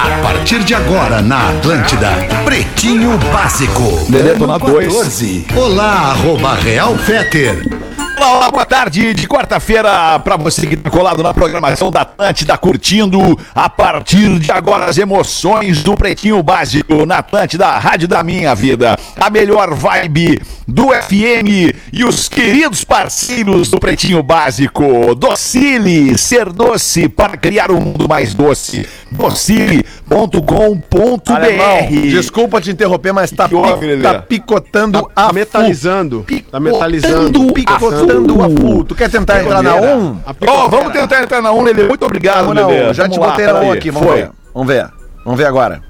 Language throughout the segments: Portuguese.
A partir de agora na Atlântida, Pretinho Básico. Detona 2. 14. Olá, arroba Real Feter. Olá, olá, boa tarde de quarta-feira para você que tá colado na programação da Atlântida, curtindo a partir de agora as emoções do Pretinho Básico na Atlântida, rádio da minha vida. A melhor vibe do FM e os queridos parceiros do Pretinho Básico. Docile, ser doce para criar um mundo mais doce. Docile.com.br. Desculpa te interromper, mas tá, pi- tá picotando a metalizando. Tá metalizando. Picotando a full. Tu quer tentar entrar na Picoteira. ON? Ó, vamos tentar entrar na 1, Lelê. Muito obrigado, Lelê. Já te botei na peraí. ON aqui, vamos ver. Vamos ver. Vamos ver agora.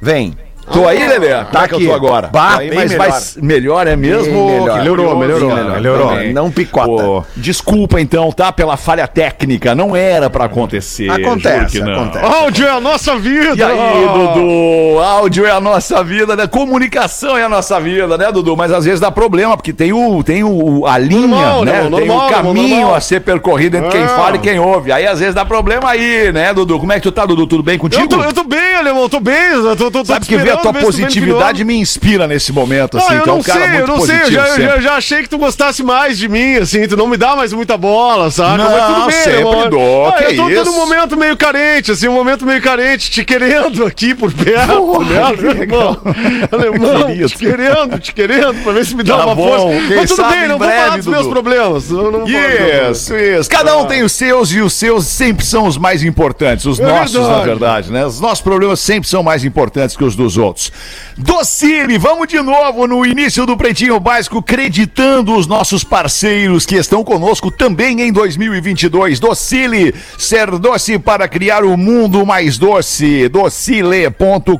Vem. Tô aí, Lelê? Tá aqui. que eu tô agora. Bah, Tô aí, bem mas melhor. vai melhor é mesmo? Melhor. Que Melhorou, melhorou, melhorou. Também. Não picota. Pô, desculpa então, tá? Pela falha técnica. Não era pra acontecer. Acontece, não. acontece. Áudio é a nossa vida! E aí, Dudu? Áudio é a nossa vida, né? Comunicação é a nossa vida, né, Dudu? Mas às vezes dá problema, porque tem o, tem o, a linha, Normal, né? né? tem Normal, o caminho normal. a ser percorrido entre quem Ah. fala e quem ouve. Aí às vezes dá problema aí, né, Dudu? Como é que tu tá, Dudu? Tudo bem contigo? Eu tô, eu tô bem, alemão, tô bem. Eu tô, tô, tô Sabe que esperando, tua positividade me inspira nesse momento, assim. Ah, eu tu é um não cara sei, eu não sei, eu já, eu já, achei que tu gostasse mais de mim, assim, tu não me dá mais muita bola, saca? Não, Mas tudo bem, sempre dou, Ah, que eu tô, isso. num momento meio carente, assim, um momento meio carente, te querendo aqui por perto, Porra, né, que legal. alemão? Querido. te querendo, te querendo, pra ver se me dá Tá uma bom, força. Mas tudo sabe bem, em não vou breve, falar dos meus Dudu. problemas. Eu não vou meus. Isso, isso. Cada um tem os seus e os seus sempre são os mais importantes. Os É nossos, na verdade. verdade, né? Os nossos problemas sempre são mais importantes que os dos outros. Docile, vamos de novo no início do Pretinho Básico, creditando os nossos parceiros que estão conosco também em 2022. Docile, ser doce para criar o mundo mais doce. Docile.com.br.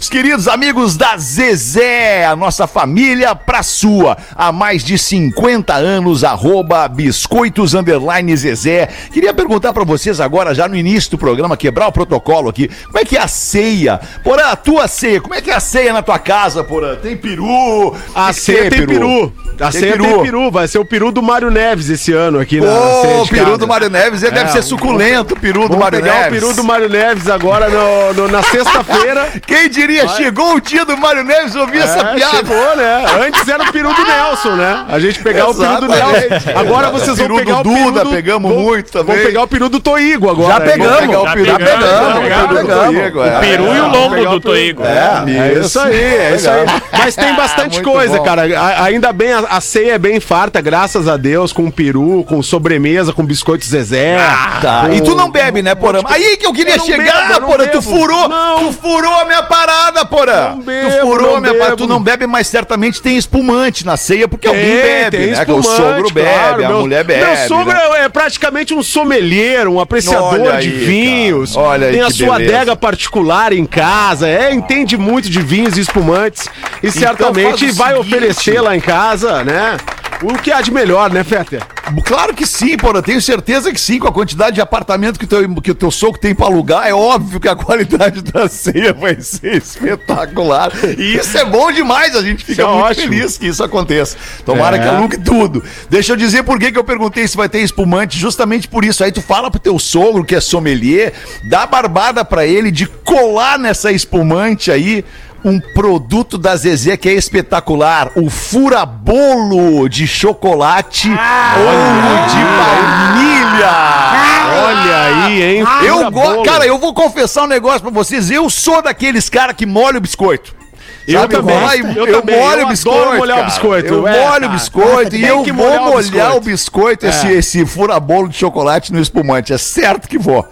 Os queridos amigos da Zezé, a nossa família pra sua. Há mais de 50 anos, arroba biscoitos underline Zezé. Queria perguntar pra vocês agora, já no início do programa, quebrar o protocolo aqui. Como é que é a ceia? Porã, a tua ceia, como é que é a ceia na tua casa, Porã? Tem peru? A que ceia tem peru. A ceia tem peru. Vai ser o peru do Mário Neves esse ano aqui na ceia Ô, de peru casa. do Mário Neves, ele deve É, ser suculento, o peru do Vamos Mário pegar Neves. o peru do Mário Neves agora no- no- na sexta-feira. Quem diria, chegou o dia do Mário Neves ouvir essa É, piada. chegou, né? Antes era o peru do Nelson, né? A gente pegar o peru do. Nelson. Agora vocês vão pegar do o peru Duda, do... pegamos vão- muito também. Vão pegar o peru do Toigo agora. Já pegamos. Vamos pegar o Já peru, pegamos, pegamos, já pegamos. Toigo, é. Peru e o lombo do Toigo. É, isso aí, é isso aí. Mas tem bastante coisa, bom. cara. A- ainda bem, a, a ceia é bem farta, graças a Deus, com peru, com sobremesa, com biscoito Zezé. Tá. com- E tu não bebe, né, Porã? Aí que eu queria chegar, Porã. Tu furou, tu furou a minha parada, Porã. Não tu furou não a minha parada. Tu não bebe, mas certamente tem espumante na ceia, porque alguém bebe, tem né? O sogro bebe, claro. a Meu- mulher bebe. Meu sogro né? é, é praticamente um sommelier, um apreciador Olha de aí, vinhos. Olha aí tem a sua beleza. adega particular em casa. É, entende muito de vinhos e espumantes. E certamente faz o vai seguinte. oferecer lá em casa, né? O que há de melhor, né, Fetter? Claro que sim, Porã. Tenho certeza que sim. Com a quantidade de apartamento que, teu, que o teu sogro tem pra alugar, é óbvio que a qualidade da ceia vai ser espetacular. E isso é bom demais. A gente fica é muito ótimo. feliz que isso aconteça. Tomara É. que alugue tudo. Deixa eu dizer por que, que eu perguntei se vai ter espumante. Justamente por isso. Aí tu fala pro teu sogro, que é sommelier, dá barbada pra ele de colar nessa espumante aí um produto da Zezé que é espetacular, o furabolo de chocolate ou de baunilha. Olha aí, hein? Eu Fura gosto, bolo. cara, eu vou confessar um negócio pra vocês, eu sou daqueles caras que molha o biscoito. Eu Sabe, também, vai, eu eu, também, molho eu o adoro biscoito. molhar o cara. biscoito, Eu é, molho o cara. biscoito e eu que vou molhar o molhar o biscoito. biscoito, esse, É. esse furabolo de chocolate no espumante. É certo que vou.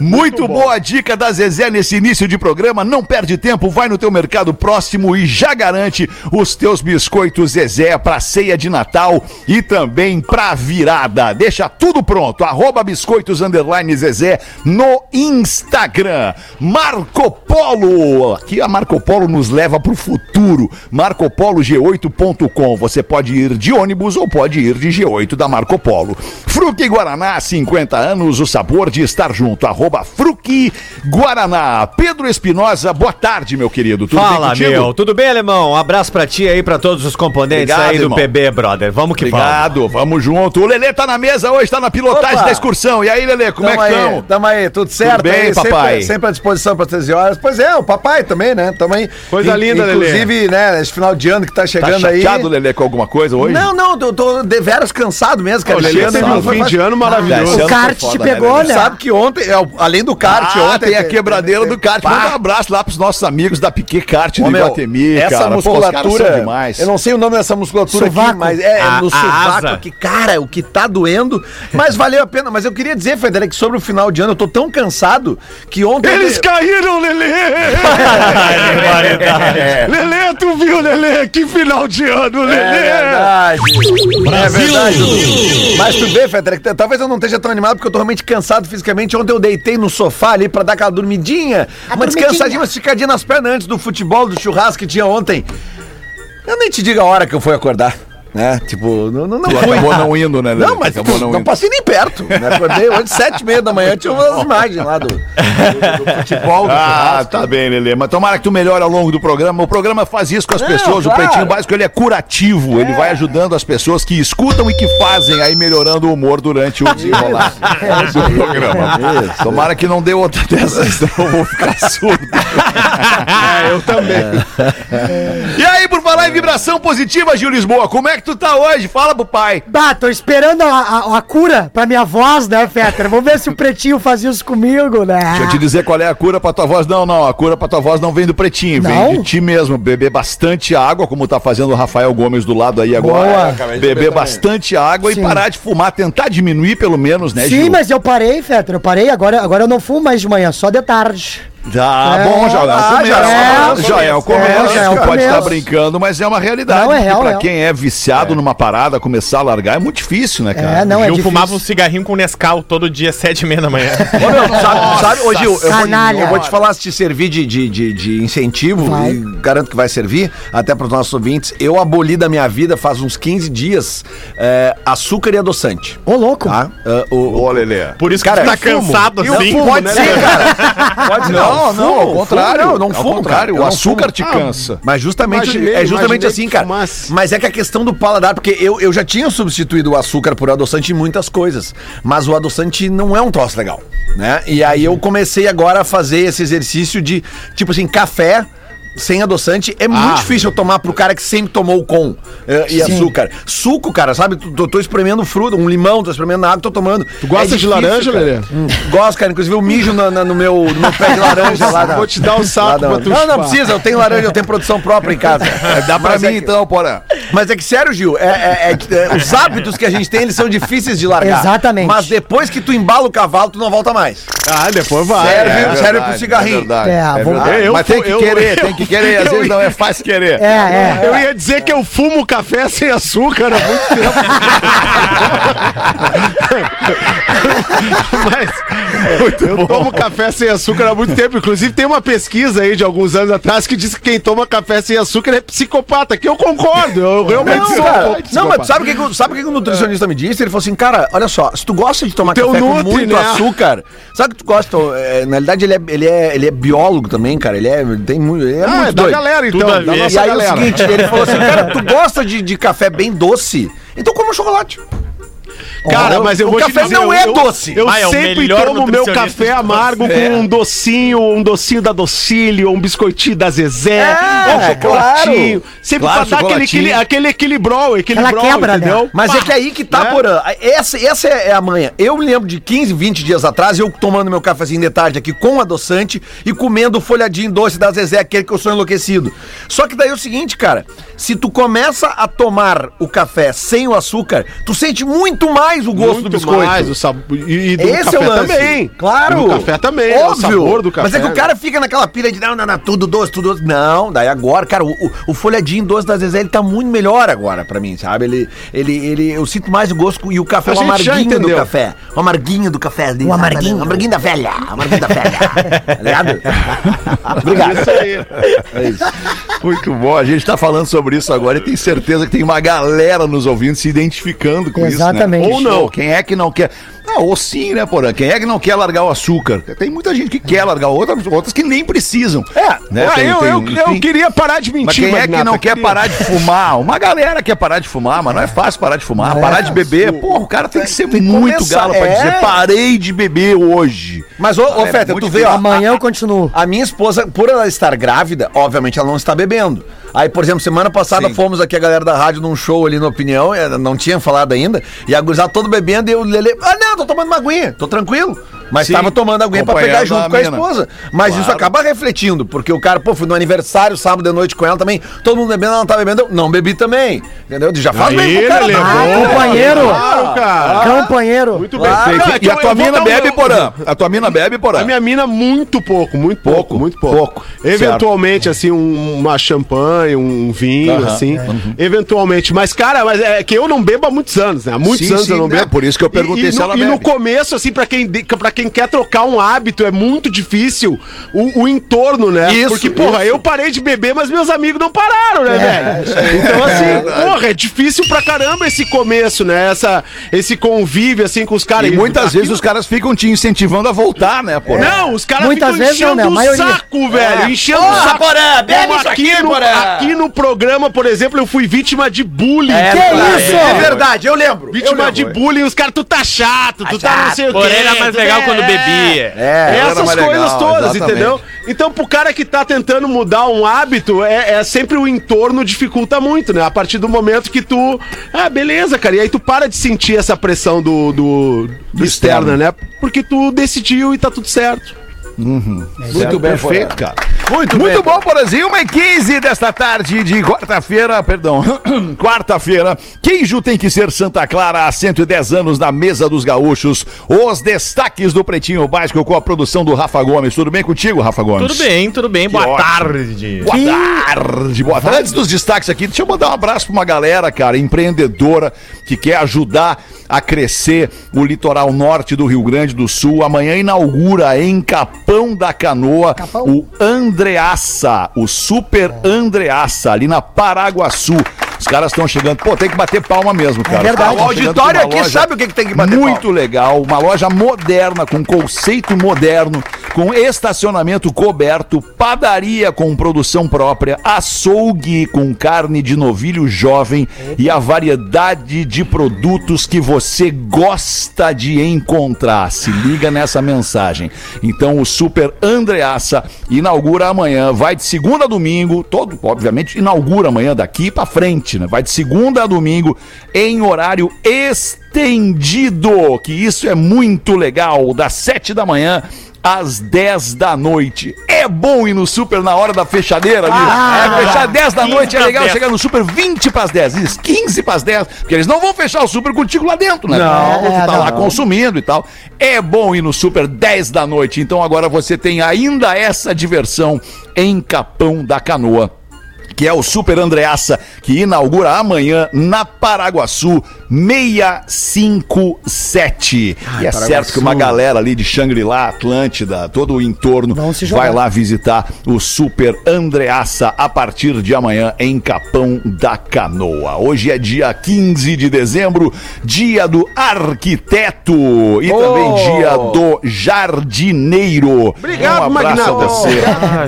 Muito boa dica da Zezé nesse início de programa. Não perde tempo, vai no teu mercado próximo e já garante os teus biscoitos Zezé para ceia de Natal e também para virada. Deixa tudo pronto. Arroba biscoitos underline Zezé no Instagram. Marco Polo. Aqui a Marco Polo nos leva para o futuro. MarcoPoloG8.com. Você pode ir de ônibus ou pode ir de G8 da Marco Polo. Fruque Guaraná, 50 anos, o sabor de estar junto. Arroba Fruque Guaraná. Pedro Espinosa, boa tarde, meu querido. Tudo Fala, contigo? meu. Tudo bem, alemão? Um abraço pra ti aí, pra todos os componentes Obrigado, aí do irmão. PB, brother. Vamos que vamos. Obrigado, vamos junto. O Lelê tá na mesa hoje, tá na pilotagem Opa. da excursão. E aí, Lelê, como tamo é que aí, estão? tamo aí, tudo certo? bem, aí, papai? Sempre, sempre à disposição para 13 horas. Pois é, o papai também, né? Tamo aí. Coisa linda, Lelê. Inclusive, né, esse final de ano que tá Tá chegando aí. chateado, Lelê, com alguma coisa hoje? Não, não, eu tô deveras cansado mesmo, cara. O Lelê teve um fim de ano maravilhoso. O kart te foda, pegou, Lelê? né? Sabe que ontem, é, além do kart, Ah, ontem. tem a quebradeira do kart. Manda um abraço lá pros nossos amigos da Piquet Kart do Ô, meu, Iguatemi, essa cara. Pô, musculatura, demais. eu não sei o nome dessa musculatura aqui, Sovaco. mas é, é A- no sovaco aqui, cara, o que tá doendo, mas valeu a pena. Mas eu queria dizer, Federico, que sobre o final de ano, eu tô tão cansado que ontem... Eles caíram, Lelê! Lelê, tu viu, Lelê? Que final de ano, Lelê! É verdade. É verdade. Mas tu vê, Federico, talvez eu não esteja tão animado porque eu tô realmente cansado fisicamente. Ontem eu deitei no sofá ali pra dar aquela dormidinha, A uma dormidinha. descansadinha, uma esticadinha nas pernas antes do futebol, do churrasco que tinha ontem. Eu nem te digo a hora que eu fui acordar. Né? Tipo, não, não, não acabou não indo, né? Não, mas acabou não, passei nem perto. Né? Acordei hoje, sete e meia da manhã, tinha umas imagens lá do, do- do futebol, do Ah, tá bem, Lelê. Mas tomara que tu melhore ao longo do programa. O programa faz isso com as Não, pessoas. claro. O Pretinho Básico, ele é curativo. Ele vai ajudando as pessoas que escutam e que fazem aí melhorando o humor durante o desenrolar do programa. Tomara que não dê outra dessas, senão eu vou ficar surdo. É, eu também. E aí, falar em vibração positiva, Gil Lisboa, como é que tu tá hoje? Fala pro pai. Bah, tô esperando a, a- a cura pra minha voz, né, Fetter? Vamos ver se o Pretinho faz isso comigo, né? Deixa eu te dizer qual é a cura pra tua voz. Não, não, a cura pra tua voz não vem do pretinho, vem Não? de ti mesmo. Beber bastante água, como tá fazendo o Rafael Gomes do lado aí agora. Boa. Beber bastante água Sim. e parar de fumar, tentar diminuir pelo menos, né, Sim, Gil? mas eu parei, Fetter, eu parei. Agora, agora eu não fumo mais de manhã, só de tarde. Já, É. bom, já é o Ah, começo. já é começo. é o começo. É, já é o Tu pode começo. estar brincando, mas é uma realidade. Não, é porque real, pra real. quem é viciado numa parada, começar a largar é muito difícil, né, cara? É, não, é Gil difícil. fumava um cigarrinho com Nescau todo dia, sete e meia da manhã. Ô, meu, sabe, sabe, ô, Gil, eu vou, eu vou te falar se te servir de, de, de, de incentivo, e garanto que vai servir, até para os nossos ouvintes. Eu aboli da minha vida faz uns 15 dias é, açúcar e adoçante. Ô, louco. Tá? É, o, Ô, Lelê. Por isso que Cara, tu tá eu fumo. cansado eu assim. fumo, pode ser, cara. Pode ser. Não, não, ao fumo, contrário. fumo, não, não Ao fumo, contrário, o não açúcar te cansa. Mas justamente, Imaginei, é justamente assim, cara. fumasse. Mas é que a questão do paladar, porque eu, eu já tinha substituído o açúcar por adoçante em muitas coisas, mas o adoçante não é um troço legal, né? E aí eu comecei agora a fazer esse exercício de, tipo assim, café sem adoçante é muito difícil eu tomar pro cara que sempre tomou com eh, e Sim. açúcar. Suco, cara, sabe? Tô, tô- tô espremendo fruta, um limão, tô espremendo água, tô tomando. Tu gosta de laranja, Lelê? Gosto, cara. Inclusive eu mijo na- na- no, meu, no meu pé de laranja lá. na- Vou te dar um saco pra tu Não, não precisa, eu tenho laranja, eu tenho produção própria em casa. Dá pra Mas mim é que- então, porra. mas é que sério, Gil, é, é- é- é- os hábitos que a gente tem, eles são difíceis de largar. Exatamente. Mas depois que tu embala o cavalo, tu não volta mais. Ah, depois vai. Sério, É. serve pro cigarrinho. É verdade, É, é vou- verdade. Eu Mas tem que eu- querer, tem que querer. Às vezes não é fácil querer. É, é. Eu ia dizer que eu fumo café sem açúcar há muito tempo. Mas eu tomo café sem açúcar há muito tempo. Inclusive, tem uma pesquisa aí de alguns anos atrás que diz que quem toma café sem açúcar é psicopata. Que eu concordo. Eu realmente Não, sou cara, não, mas sabe o que, que o- sabe o que que o nutricionista me disse? Ele falou assim, cara, olha só, se tu gosta de tomar teu café com nutri, muito né? açúcar, sabe o que tu gosta? É, na realidade, ele é, ele, é, ele é biólogo também, cara. Ele é, tem muito, ele é Ah, é muito da doido. galera, então. Tudo Da E aí galera. é o seguinte, ele falou assim, cara, tu gosta de, de café bem doce? Então come um chocolate. Cara, mas eu o vou café te dizer, não eu- é eu- doce. Eu Ah, é o sempre tomo meu café amargo todos. com um docinho, um docinho da Docílio, um biscoitinho da Zezé, É, um chocolatinho. claro. Sempre Claro, pra dar aquele, aquele, aquele equilibrou, equilibrou, quebra, né? entendeu? Mas é que aí que tá, né? Porã. Essa, essa é a manhã. Eu me lembro de 15, 20 dias atrás, eu tomando meu cafezinho de tarde aqui com adoçante e comendo o folhadinho doce da Zezé, aquele que eu sou enlouquecido. Só que daí é o seguinte, cara. Se tu começa a tomar o café sem o açúcar, tu sente muito mais mais o gosto do Muito biscoito. mais, o sabor. E, e do Esse café é o lance. também. Claro. E do café também. é o Óbvio. sabor do café. Mas é que o cara fica naquela pilha de não, não, não, tudo doce, tudo doce. Não, daí agora, cara, o, o, o folhadinho doce da Zezé, ele tá muito melhor agora pra mim, sabe? Ele, ele, ele, eu sinto mais o gosto e o café, o amarguinho do café. O amarguinho do café. O amarguinho. O amarguinho da velha. O amarguinho da velha. tá ligado? Obrigado. Isso aí. Muito bom, a gente tá falando sobre isso agora e tenho certeza que tem uma galera nos ouvindo se identificando com Exatamente. isso. Né? Ou não, quem é que não quer. Ah, ou sim, né, Porã? Quem é que não quer largar o açúcar? Tem muita gente que quer largar, outras, outras que nem precisam. É, né? Ah, Tem- eu, tem- eu, eu queria parar de mentir, Mas quem é que não quer queria. parar de fumar? Uma galera quer parar de fumar, mas não é fácil parar de fumar. parar de beber, porra, o cara tem que ser tem que muito começar, galo pra é. dizer parei de beber hoje. Mas, ô, ô É Feta, tu vê, ó, Amanhã eu continuo. A minha esposa, por ela estar grávida, obviamente ela não está bebendo. Aí, por exemplo, semana passada Sim. fomos aqui a galera da rádio num show ali na opinião, eh, não tinha falado ainda, e a gurizada todo bebendo e eu Lele, ah não, tô tomando uma aguinha, tô tranquilo. Mas Sim, tava tomando aguinha pra pegar junto a com a mina. esposa. Mas isso Claro. acaba refletindo, porque o cara, pô, fui no aniversário sábado de noite com ela também, todo mundo bebendo, ela não tá bebendo, eu não bebi também. Entendeu? Já faz bem pro cara. Não. boa. companheiro. Claro, cara. Companheiro. Muito Claro. bem. Não, que- é e a tua mina um- bebe, Porã? A tua mina bebe, Porã? A minha mina, muito pouco, muito pouco, Pouco, muito pouco. pouco. Eventualmente, assim, um- uma champanhe, um vinho, Aham. assim. Eventualmente. Mas, cara, mas é que eu não bebo há muitos anos, né? Há muitos Sim, anos sim, eu não né? bebo. Por isso que eu perguntei E- e se no- ela E no bebe. começo, assim, pra quem, pra quem quer trocar um hábito, é muito difícil o, o entorno, né? Isso, Porque, porra, eu parei de beber, mas meus amigos não pararam, né, velho? Então, assim, porra, é difícil pra caramba esse começo, né? Essa, esse convívio, assim, com os caras. E muitas vezes os caras ficam te incentivando a voltar, né, Porã? Não, os caras Muitas ficam vezes não, né? O saco, velho. Enchendo o Porra, saco. Porã, bebe isso aqui, no, Porã. aqui no programa, por exemplo, eu fui vítima de bullying. É, Que verdade. isso? É verdade, eu lembro. eu Vítima lembro. de bullying, os caras, tu tá chato, tu tá não sei o quê. Porém, era mais legal é- quando bebia. É, era Essas coisas legal, todas, exatamente. entendeu? Então, pro cara que tá tentando mudar um hábito, é, é sempre o entorno dificulta muito, né? A partir do momento que tu. Ah, beleza, cara. E aí tu para de sentir essa pressão do, do, do externa, né? Porque tu decidiu e tá tudo certo. Muito bem, perfeito, cara. Muito, Muito bem. bom, Porazinho. Uma e 15 desta tarde de quarta-feira, perdão, quarta-feira. Queijo tem que ser Santa Clara há 110 anos na mesa dos gaúchos. Os destaques do Pretinho Básico com a produção do Rafa Gomes. Tudo bem contigo, Rafa Gomes? Tudo bem, tudo bem. Boa ótimo. tarde. Boa tarde, boa tarde. Antes dos destaques aqui, deixa eu mandar um abraço pra uma galera, cara, empreendedora, que quer ajudar a crescer o litoral norte do Rio Grande do Sul. Amanhã inaugura em Capão da Canoa Capão. o Andreaça, o Super Andreaça, ali na Paraguaçu. Os caras estão chegando. Pô, tem que bater palma mesmo, cara. verdade. Os caras O auditório aqui sabe o que, que tem que bater muito legal, uma loja moderna, com conceito moderno, com estacionamento coberto, padaria com produção própria, açougue com carne de novilho jovem e a variedade de produtos que você gosta de encontrar. Se liga nessa mensagem. Então o Super Andreaça inaugura amanhã, vai de segunda a domingo, todo, obviamente, inaugura amanhã daqui pra frente, né? Vai de segunda a domingo em horário estendido, que isso é muito legal, das 7 da manhã às 10 da noite. É bom ir no super na hora da fechadeira ali. é, fechar 10 da 15 noite é legal 10. chegar no super 20 para as 10, isso, 15 para as 10, porque eles não vão fechar o super contigo lá dentro, né? Não, tu tá é, lá não. consumindo e tal. É bom ir no super 10 da noite, então agora você tem ainda essa diversão em Capão da Canoa que é o Super Andreaça, que inaugura amanhã na Paraguaçu 657. e é certo que uma galera ali de Xangri-Lá, Atlântida, todo o entorno vai lá visitar o Super Andreaça a partir de amanhã em Capão da Canoa. Hoje é dia 15 de dezembro, dia do arquiteto e também dia do jardineiro. Obrigado, um abraço a Magnata. você,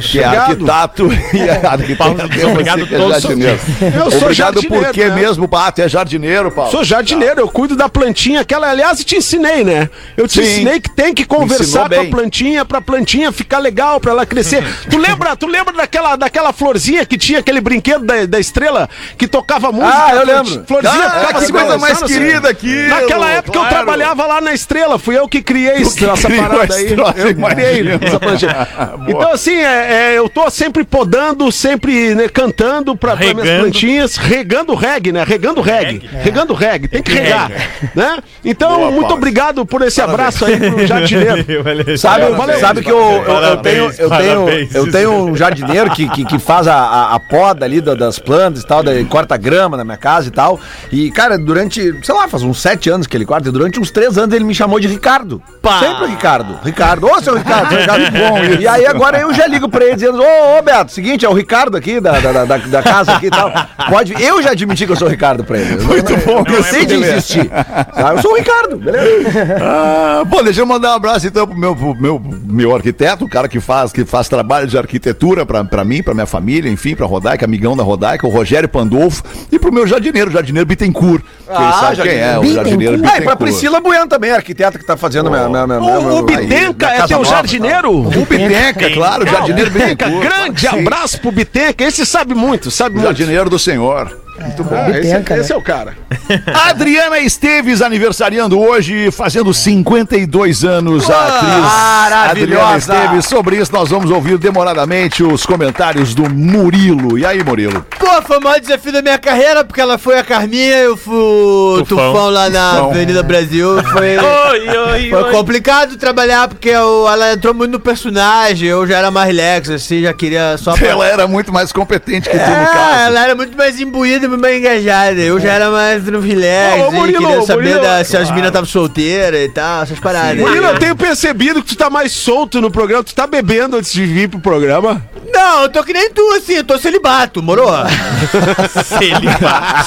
que é arquiteto e arquiteto. Obrigado é jardineiro. Eu sou Obrigado jardineiro, quê né? mesmo, Pato? É jardineiro, Paulo? Sou jardineiro, eu cuido da plantinha, aquela, aliás, eu te ensinei, né? Eu te Sim. ensinei que tem que conversar com a plantinha pra plantinha ficar legal, pra ela crescer. tu lembra, tu lembra daquela, daquela florzinha que tinha aquele brinquedo da, da estrela que tocava música? Ah, eu lembro. Florzinha, Ah, ficava que se coisa mais balançando assim. querida aquilo, Naquela época eu claro. trabalhava lá na estrela, fui eu que criei essa parada aí. Estrela, Eu criei essa plantinha. Então, assim, é, é, eu tô sempre podando, sempre né, cantando pra, pra minhas plantinhas, regando reggae, né? Regando reggae. Regando reggae. Regue, tem que regar, né? Então, Boa, muito Paulo. obrigado por esse abraço aí pro jardineiro. Sabe, Valeu. sabe que eu, eu, eu Parabéns, tenho, eu, tenho, parabéns. eu tenho um jardineiro que, que, que faz a, a, a poda ali da- das plantas e tal, daí corta grama na minha casa e tal. E, cara, durante, sei lá, faz uns sete anos que ele corta, e durante uns três anos ele me chamou de Ricardo. Sempre Ricardo. Ricardo. Ô, seu Ricardo, seu Ricardo. bom. E aí agora eu já ligo pra ele dizendo, ô, ô, Beto, seguinte, é o Ricardo aqui da, da, da, da casa aqui e tal. Pode, eu já admiti que eu sou o Ricardo pra ele. Muito bom. Eu sei de insistir. Tá? Eu sou o Ricardo, beleza? Ah, bom, deixa eu mandar um abraço então pro meu, pro meu, meu arquiteto, o cara que faz, que faz trabalho de arquitetura pra, pra mim, pra minha família, enfim, pra Rodaica, amigão da Rodaica, o Rogério Pandolfo, e pro meu jardineiro, o jardineiro Bittencourt. Que ele sabe quem é, o jardineiro Ah, e Bittencourt. pra Priscila Bueno também, arquiteta que tá fazendo minha, minha, minha, minha, O, o Bitenca é teu nova, jardineiro? O Bitenca, claro, o jardineiro Bitenca, Bittencourt. grande abraço pro Bitenca. Esse sabe muito, sabe O muito. jardineiro do senhor. Muito bom. esse, Bitenca, esse é o cara. Adriana Esteves aniversariando hoje, fazendo 52 anos, a atriz maravilhosa. Adriana Esteves. Sobre isso nós vamos ouvir demoradamente os comentários do Murilo. E aí, Murilo? Pô, foi o maior desafio da minha carreira, porque ela foi a Carminha, eu fui o Tufão. Tufão, lá na Tufão. Avenida Brasil. Foi, Oi, oi, foi complicado trabalhar, porque eu- ela entrou muito no personagem, eu já era mais relax, assim, já queria só pra... Ela era muito mais competente que tu, no É, caso. ela era muito mais imbuída e muito mais engajada. Eu já era mais no relax, Ô, ô, Murilo, queria saber Murilo, da- se as minas estavam solteiras e tal, essas paradas. Murilo, eu tenho percebido que tu tá mais solto no programa. Tu tá bebendo antes de vir pro programa? Não, eu tô que nem tu, assim, eu tô celibato, moro?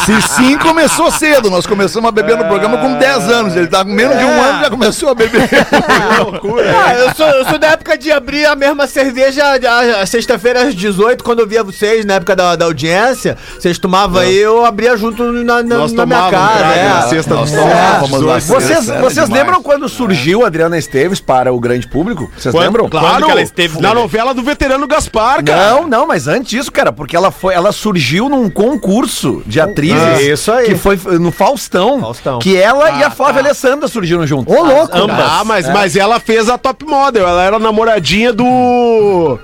Se sim, começou cedo. Nós começamos a beber no programa com 10 anos. Ele tá com menos de um ano já começou a beber. Ah, eu sou, eu sou da época de abrir a mesma cerveja a- a sexta-feira às 18, quando eu via vocês, na época da, da audiência. Vocês tomavam aí, eu abria junto na, na, Nós na minha casa. cara, é. na sexta Nós do tomávamos. Vocês, vocês lembram quando surgiu a Adriana Esteves para o grande público? Vocês Quando- lembram? claro. Ela esteve na novela do veterano Gaspar, cara. Não, não, mas antes disso, cara, porque ela foi, ela surgiu num concurso de atrizes. Ah, isso aí. Que foi no Faustão. Faustão. Que ela e a Flávia Alessandra surgiram juntos. Ô, louco. Ah, mas, mas ela fez a top model. Ela era namoradinha do.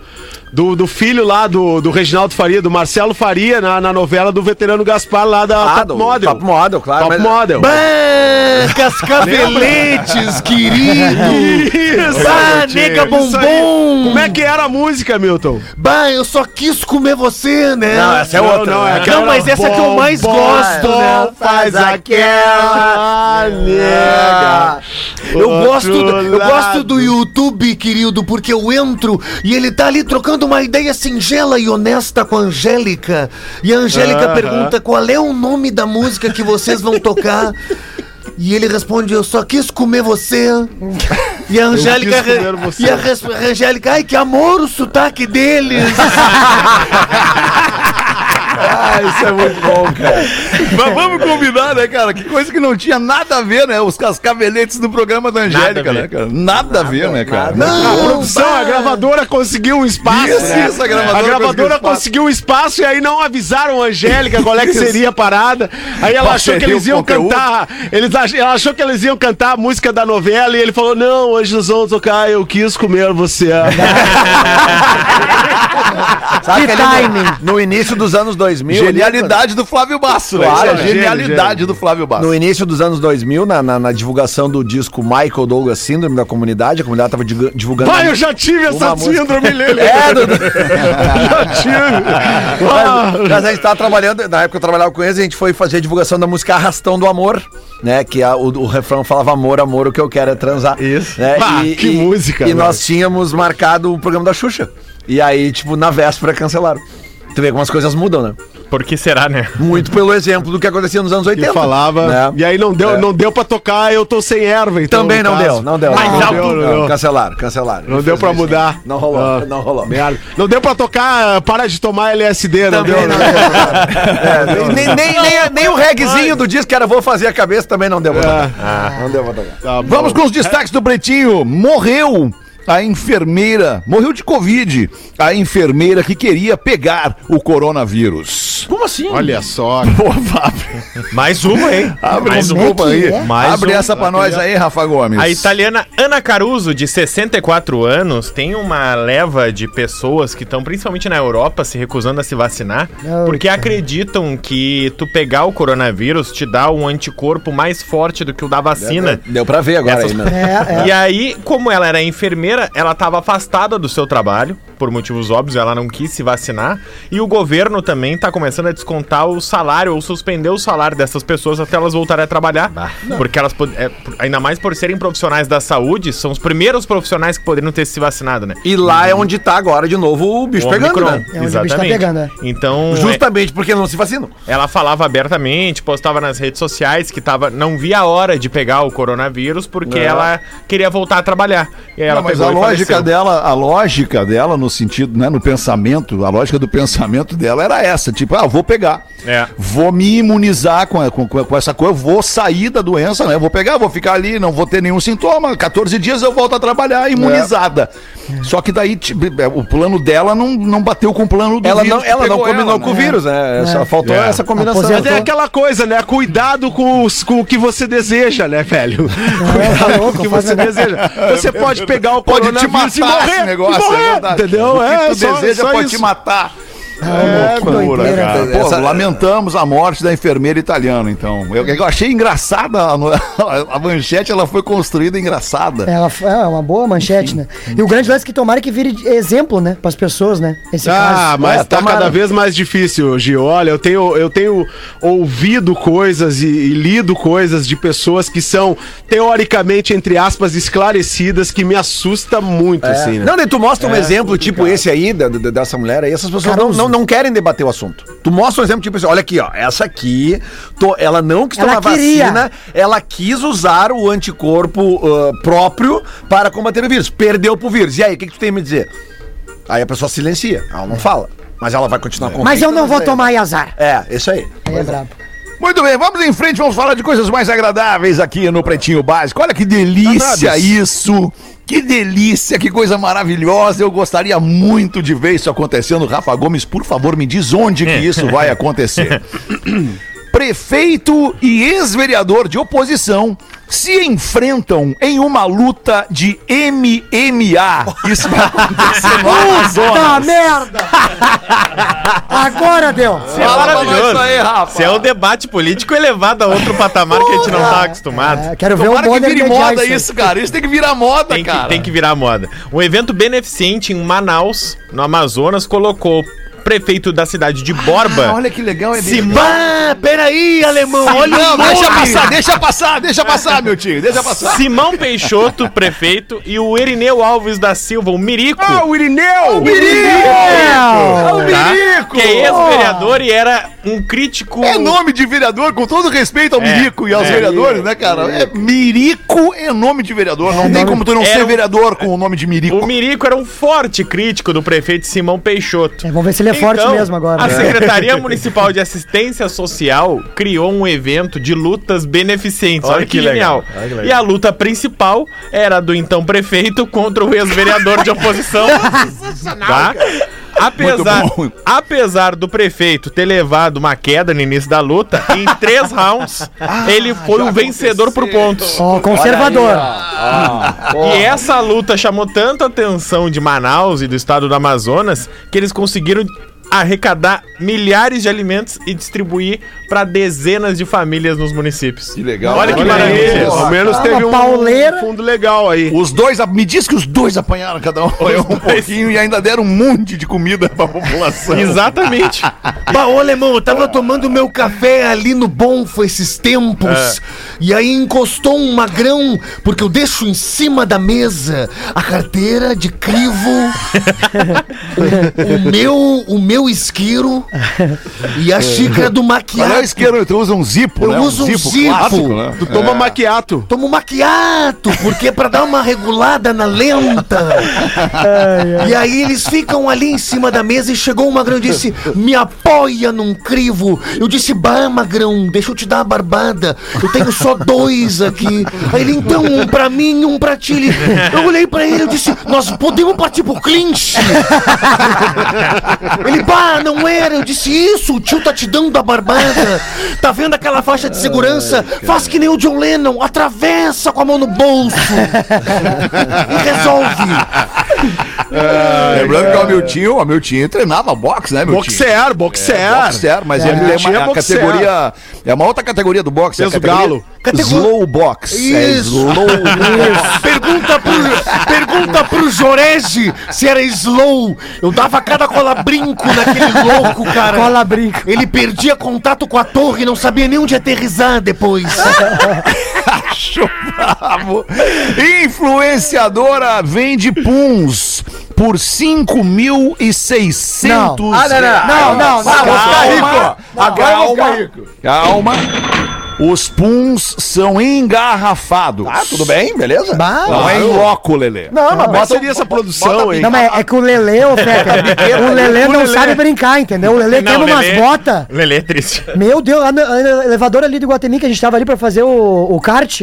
Do, do filho lá do, do Reginaldo Faria, do Marcelo Faria, na, na novela do veterano Gaspar lá da Ah, Top do Model. Top Model, claro. Top mas- Model. Cascaveletes, querido! Isso, Milton, nega bombom. Como é que era a música, Milton? Bah, eu só quis comer você, né? Não, essa é Não, outra. não, é né? Não, mas essa que eu mais Bom, gosto, bom, né? Faz aquela nega. Eu gosto, eu lado. gosto do YouTube, querido, porque eu entro e ele tá ali trocando uma ideia singela e honesta com a Angélica. E a Angélica pergunta qual é o nome da música que vocês vão tocar. E ele responde, eu só quis comer você. E a Angélica. E a, a Angélica, ai, que amor o sotaque deles. Ah, isso é muito bom, cara. Mas vamos combinar, né, cara? Que coisa que não tinha nada a ver, né? Os cascaveletes do programa da Angélica, Nada né, cara? Nada a ver, né, cara? A produção, a gravadora conseguiu um espaço. Isso, né? isso, a gravadora A gravadora conseguiu espaço. conseguiu um espaço e aí não avisaram a Angélica qual é que seria a parada. Aí ela achou que eles iam conteúdo? cantar. Eles ach- ela achou que eles iam cantar a música da novela e ele falou: Não, hoje nós vamos tocar Eu Quis Comer Você. Sabe Que que no, no início dos anos 2000... Genialidade do Flávio Basso? Claro, é genialidade Gênio, do Flávio Basso. No início dos anos 2000, na, na, na divulgação do disco Michael Douglas Síndrome da comunidade, a comunidade tava divulgando... Vai, eu já tive essa síndrome, Lele. É, Dudu. Já tive. Ah, Mas, mas a gente tava trabalhando, na época eu trabalhava com eles, a gente foi fazer a divulgação da música Arrastão do Amor, né? Que a- o, o refrão falava amor, amor, o que eu quero é transar. Isso. Né? Pá, que música, E velho. nós tínhamos marcado o programa da Xuxa. E aí, tipo, na véspera cancelaram. Tu vê como as coisas mudam, né? Por que será, né? Muito pelo exemplo do que acontecia nos anos 80. que falava. né? E aí não deu, É. não deu pra tocar Eu Tô Sem Erva, então. Também não caso. deu, não deu. Mas não, alto, deu, não não, deu. Cancelaram, cancelaram. Não deu pra mudar. Não rolou, Ah. não rolou. Merda. Não deu pra tocar Para de Tomar LSD, não Também deu. não né? deu. É, nem, nem, nem, nem o regzinho do disco que era Vou Fazer a Cabeça também não deu pra tocar. Não deu pra tocar. Tá. Vamos com os destaques do Pretinho. Morreu a enfermeira, morreu de Covid, a enfermeira que queria pegar o coronavírus. Como assim? Olha só. Pô. Mais uma, hein? Abre Mais é que aí. é? Mais Abre um. essa pra nós aí, Rafa Gomes. A italiana Ana Caruso, de 64 anos, tem uma leva de pessoas que estão, principalmente na Europa, se recusando a se vacinar, Não, porque cara. acreditam que tu pegar o coronavírus te dá um anticorpo mais forte do que o da vacina. Deu pra ver agora Essas- aí, né? É, é. E aí, como ela era enfermeira, ela estava afastada do seu trabalho, por motivos óbvios, ela não quis se vacinar. E o governo também está começando a descontar o salário ou suspender o salário dessas pessoas até elas voltarem a trabalhar. Porque elas, é, ainda mais por serem profissionais da saúde, são os primeiros profissionais que poderiam ter se vacinado, né? E lá é onde tá agora de novo o bicho O pegando, Omicron. né? É onde o bicho tá pegando, é. Então, é- Justamente porque não se vacinam. ela falava abertamente, postava nas redes sociais que tava, não via a hora de pegar o coronavírus porque É. ela queria voltar a trabalhar. E aí ela Não, mas pegou a lógica faleceu. dela, a lógica dela no sentido, né, no pensamento, a lógica do pensamento dela era essa, tipo, ah, vou pegar. É. Vou me imunizar com, com, com essa coisa, vou sair da doença, né? Vou pegar, vou ficar ali, não vou ter nenhum sintoma. 14 dias eu volto a trabalhar imunizada. Só que daí tipo, é, o plano dela não, não bateu com o plano do Ela vírus não, ela não combinou ela, com o né? vírus, né? Só faltou É. essa combinação. Aposentou. Mas é aquela coisa, né? Cuidado com, os- com o que você deseja, né, velho? tá Cuidado com louco, o que você deseja. Você pode pegar o Pode te matar e morrer. esse negócio, e morrer, é verdade. entendeu? O que é, tu só- deseja só pode isso. te matar. É, que Loucura, doideira. cara. Pô, Essa- lamentamos a morte da enfermeira italiana, então. Eu, eu achei engraçada a, a manchete, ela foi construída engraçada. Ela é uma boa manchete, né? E o grande lance é que tomara que vire exemplo, né? Pras pessoas, né? Esse Ah, caso. mas É, tá tomara. cada vez mais difícil, Gil. Olha, eu tenho, eu tenho ouvido coisas e, e lido coisas de pessoas que são, teoricamente, entre aspas, esclarecidas, que me assusta muito, assim, né? Não, daí tu mostra um exemplo, tipo esse aí, da- da- dessa mulher aí, essas pessoas não, Caruso. não, não querem debater o assunto. Tu mostra um exemplo, tipo assim, olha aqui, ó, essa aqui, to- ela não quis Ela tomar queria. vacina, ela quis usar o anticorpo ah, próprio para combater o vírus, perdeu pro vírus. E aí, o que, que tu tem a me dizer? Aí a pessoa silencia, ela não fala, mas ela vai continuar com Mas eu não vou tomar e azar. É, isso aí. Aí é brabo. Muito bem, vamos em frente, vamos falar de coisas mais agradáveis aqui no Pretinho Básico. Olha que delícia isso! Que delícia, que coisa maravilhosa. Eu gostaria muito de ver isso acontecendo. Rafa Gomes, por favor, me diz onde que isso vai acontecer. Prefeito e ex-vereador de oposição se enfrentam em uma luta de MMA. Isso vai acontecer Puta merda! Agora deu. Isso é Fala pra maravilhoso. aí, Rafa. Isso é um debate político elevado a outro patamar que a gente não tá acostumado. É, quero ver Tomara que Bonner vire moda aí. isso, cara. Isso tem que virar moda, Tem que, cara. tem que virar moda. Um evento beneficente em Manaus, no Amazonas, colocou prefeito da cidade de Borba. Ah, olha que legal, é Simão. Ah, peraí, alemão, olha Não, o deixa passar, deixa passar, deixa passar, meu tio, deixa passar. Simão Peixoto, prefeito, e o Erineu Alves da Silva, o Mirico. Ah, o Irineu! O tá? Mirico! Que é ex-vereador e era um crítico. É nome de vereador, com todo respeito ao É, Mirico e aos é. vereadores, né, cara? É, Mirico é nome de vereador. Não tem como tu não ser um- vereador com o nome de Mirico. O Mirico era um forte crítico do prefeito Simão Peixoto. É, vamos ver se ele é forte mesmo agora. A? Secretaria Municipal de Assistência Social criou um evento de lutas beneficentes. Olha, que, genial. E a luta principal era do então prefeito contra o ex-vereador de oposição. tá? Apesar, apesar do prefeito ter levado uma queda no início da luta, em três rounds, ele foi o vencedor por pontos. Ó, conservador. E essa luta chamou tanta atenção de Manaus e do estado do Amazonas que eles conseguiram arrecadar milhares de alimentos e distribuir para dezenas de famílias nos municípios. Que legal. Olha que maravilha. Ao menos Ah, teve um pauleira. fundo legal aí. Os dois, me diz que os dois apanharam cada um, um pouquinho e ainda deram um monte de comida pra população. Exatamente. Bah, ô alemão, eu tava tomando meu café ali no Bonfo esses tempos. E aí encostou um magrão, porque eu deixo em cima da mesa a carteira de crivo, o, o meu, o meu isqueiro e a xícara do Qual é o maquiado. isqueiro? Tu usa um zipo, Eu né? uso um zipo. clássico, né? Tu toma maquiato. Tomo maquiato, porque é pra dar uma regulada na lenta. E aí eles ficam ali em cima da mesa e chegou um magrão e disse: Me apoia num crivo. Eu disse: Bah, magrão, deixa eu te dar uma barbada. Eu tenho só dois aqui. Aí ele, então, um pra mim e um pra ti. Ele- Eu olhei pra ele e disse: Nós podemos partir pro clinch. Ele, Bah, não era. Eu disse isso, o tio tá te dando a barbada. Tá vendo aquela faixa de segurança? Faz que nem o John Lennon, atravessa com a mão no bolso. e resolve. Lembrando que o Hamilton, o Hamilton treinava boxe, né, meu Boxer, boxer. É, boxer, mas É, ele tem uma é a boxer. categoria. É uma outra categoria do boxe. é Peso categoria galo. Slow box. É Isso. slow box. Pergunta pro, pergunta pro Jorege se era slow. Eu dava cada cola brinco naquele louco, cara. Cola brinco. Ele perdia contato com a torre e não sabia nem onde aterrizar depois. Acho bravo. Influenciadora vende puns por 5.600 Não. Ah, não, não. Não, não, não. Calma, calma, rico. calma. Os puns são engarrafados. Ah, tudo bem, beleza? Bah. Não é em loco, Lelê. Não, mas bota seria essa produção, hein? Não, mas é que o Lelê, ô Fetter, o Lelê não sabe brincar, entendeu? O Lelê Não, queima umas botas. Lelê é triste. Meu Deus, lá no no elevador ali do Guatemi, que a gente tava ali pra fazer o, o kart,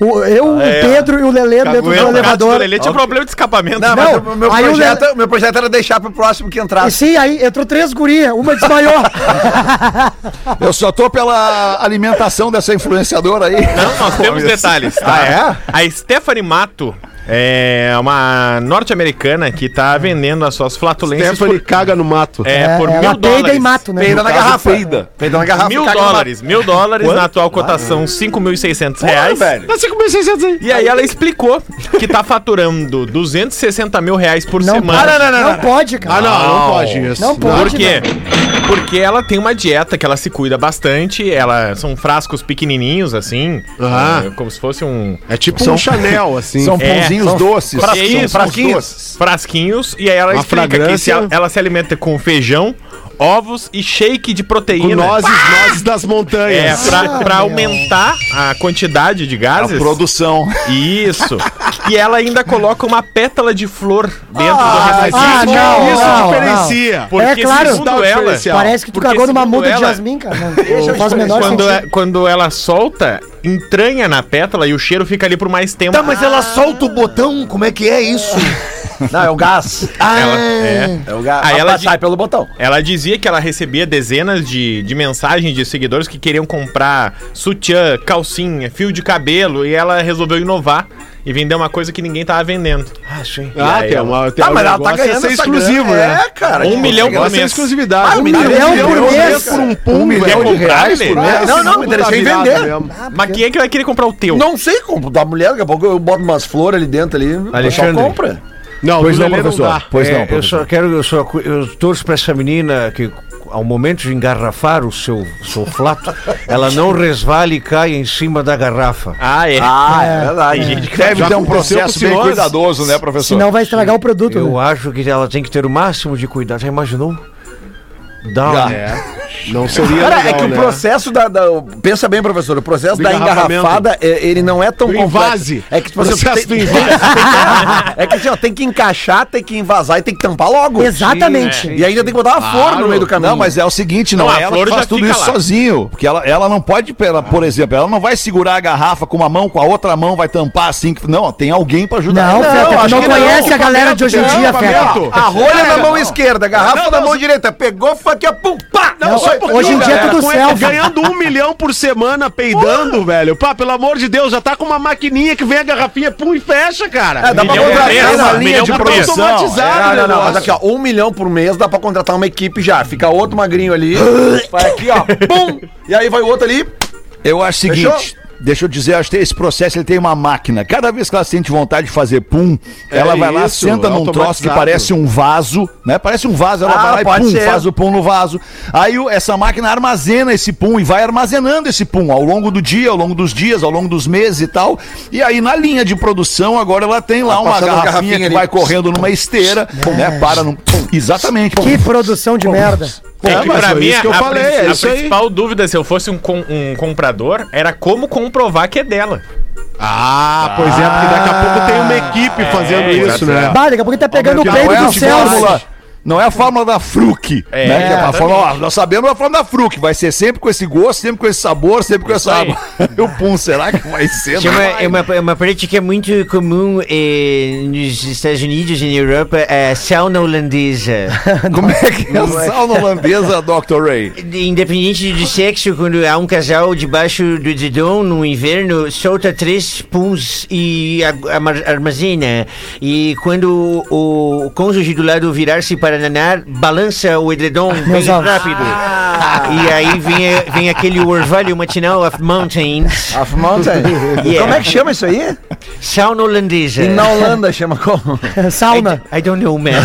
o, eu, é. o Pedro e o Lelê dentro do O elevador. elevador. Lelê tinha problema de escapamento. Não, Não, mas Não, o meu, aí o projeto, Lelê- o meu projeto era deixar pro próximo que E entrasse. sim, aí entrou três gurias, uma desmaiou. Eu só tô pela alimentação dessa influenciadora aí. nós temos detalhes. Tá? A Stephanie Mato é uma norte-americana que tá vendendo as suas flatulências Stephanie caga no mato. por, é, É, por ela mil peida dólares. e mato, né? Peida na garrafa. peida. Peida na garrafa. Mil dólares, mil dólares Quanto? na atual cotação, 5.600 mato. reais. velho. Mas 5.600 aí. E aí ela explicou que tá faturando 260 mil reais por Não semana. pode, não, não, não pode, cara. Ah, não, não pode isso. Não pode. Por quê? Porque ela tem uma dieta que ela se cuida bastante. Ela são frascos pequenininhos assim, Ah. é, como se fosse um É tipo São- um Chanel, assim. São É, pãozinhos são doces. É frasquinhos. doces. frasquinhos. E aí ela Uma explica que se ela, ela se alimenta com feijão, ovos e shake de Com proteína. nozes, nozes das É, montanhas. pra, pra aumentar a quantidade de A gases. produção. Isso. E ela ainda coloca uma pétala de flor dentro do refrigerante. ah, não, Isso não, diferencia. Porque É claro. segundo ela. Parece que tu cagou numa muda de ela- jasmim, cara. Não, não faz o menor quando, sentido. é- quando ela solta, entranha na pétala e o cheiro fica ali por mais tempo. Tá, mas ela solta o botão, como é que é isso? Não, é o gás. Ah, Ela- é. É o gás. Aí ela sai pelo botão. Ela dizia que ela recebia dezenas de, de mensagens de seguidores que queriam comprar sutiã, calcinha, fio de cabelo e ela resolveu inovar e vender uma coisa que ninguém tava vendendo. ah, sim. Ah, tem uma. Tem Ah, um mas ela tá ganhando ser exclusivo, grana. né? É, cara. Um milhão por é mês. exclusividade. Ah, um milhão milhão por mês. mês por um pum, milhão de reais por mês? Não, não, me Esse interessei em vender. Mas quem é que vai querer comprar o teu? Não sei como da mulher, daqui a pouco eu boto umas flores ali dentro ali. Alexandre. compra. Não, Pois não, professor. dá. Pois É, não, eu professor. só quero, eu só eu torço pra essa menina que ao momento de engarrafar o seu, seu flato, ela não resvale e caia em cima da garrafa. Ah, é. Ah, é verdade. Tem gente que Deve ter um processo bem cuidadoso, né, professor? Senão vai estragar o produto. Eu né? acho que ela tem que ter o máximo de cuidado. Já imaginou? Um- É. Não seria Cara, legal, é que o né? processo da, da- Pensa bem, professor. O processo Do da engarrafada, é, ele não é tão Do invase. É que, tipo, Processo você do tem, invase. é que assim, ó, tem que encaixar, tem que envasar e tem que tampar logo. Exatamente. E ainda tem que botar uma flor no meio do caminho. Não, mas é o seguinte, não, Não, é a ela flor que faz tudo isso lá. sozinho. Porque ela, ela não pode, pela- por exemplo, ela não vai segurar a garrafa com uma mão, com a outra mão vai tampar assim. que- Não, tem alguém pra ajudar. Não, ela. Não que não. conhece a galera de hoje em dia, Feta. A rolha na mão esquerda, a garrafa na mão direita. Pegou, foi aqui, ó, pum, pá! Não, só um hoje em dia é tudo Com- selfie. Ganhando um milhão por semana peidando, velho. Pá, pelo amor de Deus, já tá com uma maquininha que vem a garrafinha, pum, e fecha, cara. É, dá pra Milhão por contratar mês, uma linha de produção. automatizado, É, não, não, não, mas aqui, ó, um milhão por mês dá pra contratar uma equipe já. Fica outro magrinho ali, vai aqui, ó, pum! E aí vai o outro ali. Eu acho o seguinte. Fechou? Deixa eu dizer, acho que esse processo ele tem uma máquina. Cada vez que ela sente vontade de fazer pum, É ela vai lá, isso, senta num troço que parece um vaso, né? Parece um vaso, ela Ah, vai lá e pum, ser. faz o pum no vaso. Aí essa máquina armazena esse pum e vai armazenando esse pum ao longo do dia, ao longo dos dias, ao longo dos meses e tal. E aí na linha de produção agora ela tem lá Vai uma garrafinha, garrafinha que ali. vai correndo numa esteira, né? Para num... Pum, exatamente. Pum. Que produção de merda. É É, mas pra foi mim, isso que eu a, falei, é a isso aí. principal dúvida, se eu fosse um, com- um comprador, era como comprovar que é dela. Ah, pois é, porque daqui a pouco tem uma equipe fazendo isso, né? Bah, daqui a pouco ele tá pegando o é a do Celso. Não é a fórmula da Fruc. É, né? Que é a fórmula, ó, nós sabemos a fórmula da Fruc. Vai ser sempre com esse gosto, sempre com esse sabor, sempre com essa água. o pum, será que vai ser? É Não uma, é, uma, é uma prática muito comum eh, nos Estados Unidos e na Europa, a sauna holandesa. Como é que é a sauna holandesa, Dr. Ray? Independente do sexo, quando há um casal debaixo do dedão no inverno, solta três puns e armazena. E quando o, o cônjuge do lado virar-se para balança o edredom bem rápido. E aí vem, vem aquele orvalho matinal of mountains. Half Mountain. Yeah. Como é que chama isso aí? Sauna holandesa. E na Holanda chama como? Sauna. I, I don't know, man.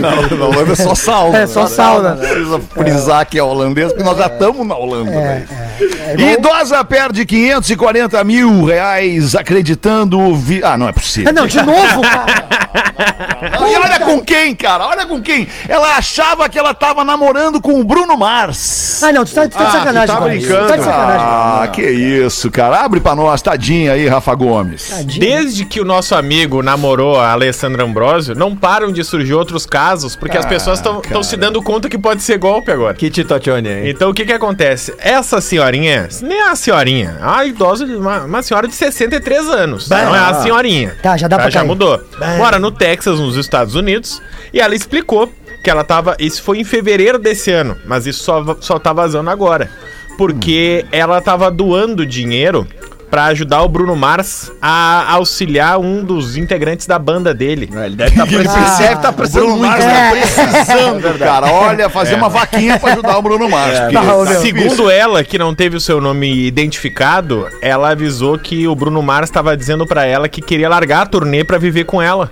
Não, na Holanda é só sauna. É só né? sauna. Não precisa frisar que é holandês, porque nós já estamos na Holanda. É, velho. Idosa perde 540 mil reais acreditando. Vi... Ah, não é possível. Ah, não, de novo, cara. E olha com quem, cara? Olha com quem? Ela achava que ela tava namorando com o Bruno Mars. Ah, não, tu tá, tu tá de Ah, sacanagem, tu tá brincando. Tu tá de sacanagem. Ah, que isso, cara. Abre pra nós, tadinha aí, Rafa Gomes. Desde que o nosso amigo namorou a Alessandra Ambrosio, não param de surgir outros casos, porque as pessoas estão se dando conta que pode ser golpe agora. Que titocione aí. Então o que que acontece? Essa senhorinha, nem é a senhorinha, é uma idosa, de- uma, uma senhora de 63 anos. Não é a senhorinha. Tá, já dá pra Já cair. mudou. Mora no Texas, nos Estados Unidos, e ela explicou que ela tava. Isso foi em fevereiro desse ano, mas isso só, só tá vazando agora. Porque ela tava doando dinheiro pra ajudar o Bruno Mars a auxiliar um dos integrantes da banda dele. Ele deve estar tá O precisando Bruno. Mars né? tá precisando, cara. Olha, fazer uma vaquinha pra ajudar o Bruno Mars. porque Tá, tá difícil. Segundo ela, que não teve o seu nome identificado, ela avisou que o Bruno Mars estava dizendo pra ela que queria largar a turnê pra viver com ela.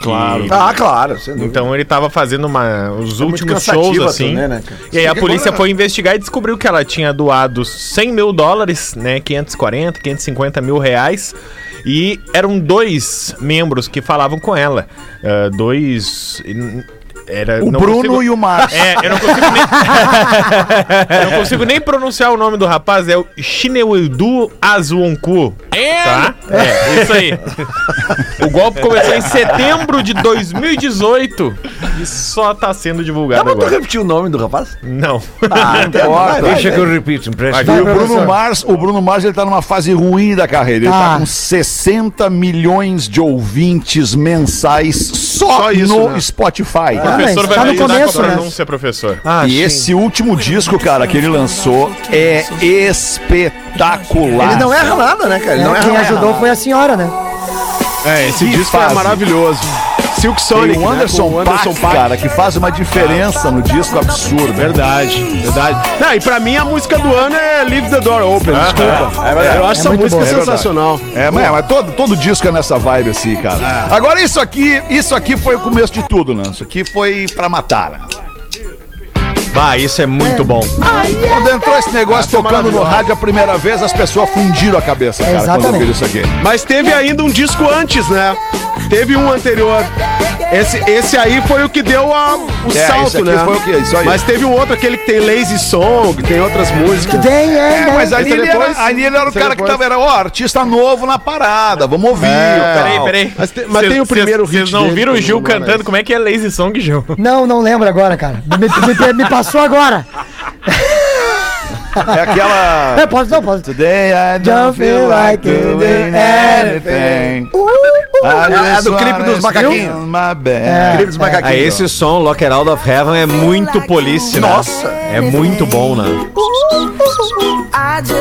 Claro. Ah, claro. Então ele tava fazendo uma, os muito últimos shows assim. turnê, né, e aí a polícia agora- foi investigar e descobriu que ela tinha doado 100 mil dólares, né? 540, 550 mil reais. E eram dois membros que falavam com ela. Ah, dois. Era, O não Bruno consigo- e o Mars. é, eu não consigo nem. eu não consigo nem pronunciar o nome do rapaz, é o Shinewildu Azuonku. Tá? É, isso aí. O golpe começou em setembro de 2018 e só tá sendo Dá divulgado pra tu agora. repetir o nome do rapaz? Não. Ah, importa. Deixa que eu repito, empresta. E o Bruno Mars, o Bruno Mars, ele tá numa fase ruim da carreira. Ele tá Tá. com 60 milhões de ouvintes mensais só, Só isso, no né? Spotify. Ah, professor vai tá me no começo, né? pronúncia, professor. e esse último disco, cara, que ele lançou é espetacular. Ele não erra nada, né, cara? Ele não É, erra quem nada. ajudou foi a senhora, né? É, esse Que disco é fase. maravilhoso. Silk Tem Sonic, o Anderson, né, com o Anderson Paak, Paak. cara, que faz uma diferença no disco absurdo. Verdade, verdade. Não, e pra mim a música do ano é Leave the Door Open, desculpa. Eu acho essa muito música boa. É sensacional. É, mas, mas todo, todo disco é nessa vibe assim, cara. Agora isso aqui, isso aqui foi o começo de tudo, né? Isso aqui foi pra matar. né? Bah, isso é muito bom. Quando entrou esse negócio tocando no rádio a primeira vez, as pessoas fundiram a cabeça, cara, quando Exatamente. ouviram isso aqui. Mas teve ainda um disco antes, né? Teve um anterior. Esse, esse aí foi o que deu a- o É, esse salto, aqui né? foi o que- isso aí. Mas teve um outro, aquele que tem Lazy Song, tem outras músicas. Tem, é, É, né? mas ali Esse ele, depois- era, ali ele era o esse cara que depois- tava, era, ó, artista novo na parada, vamos ouvir. É. tal. Peraí, peraí. Mas tem- mas tem o primeiro hit Vocês não dele, viram o que eu Gil não lembro cantando? Como é que é Lazy Song, Gil? Não, não lembro agora, cara. Me, me- me passou agora. É aquela... É, pode, não, pode. Today I don't feel like doing anything. I É just do clipe dos macaquinhos. my bed. Clipe dos macaquinhos. Ah, esse som, Lock It Out of Heaven, é muito police, né? Nossa. É muito bom, né?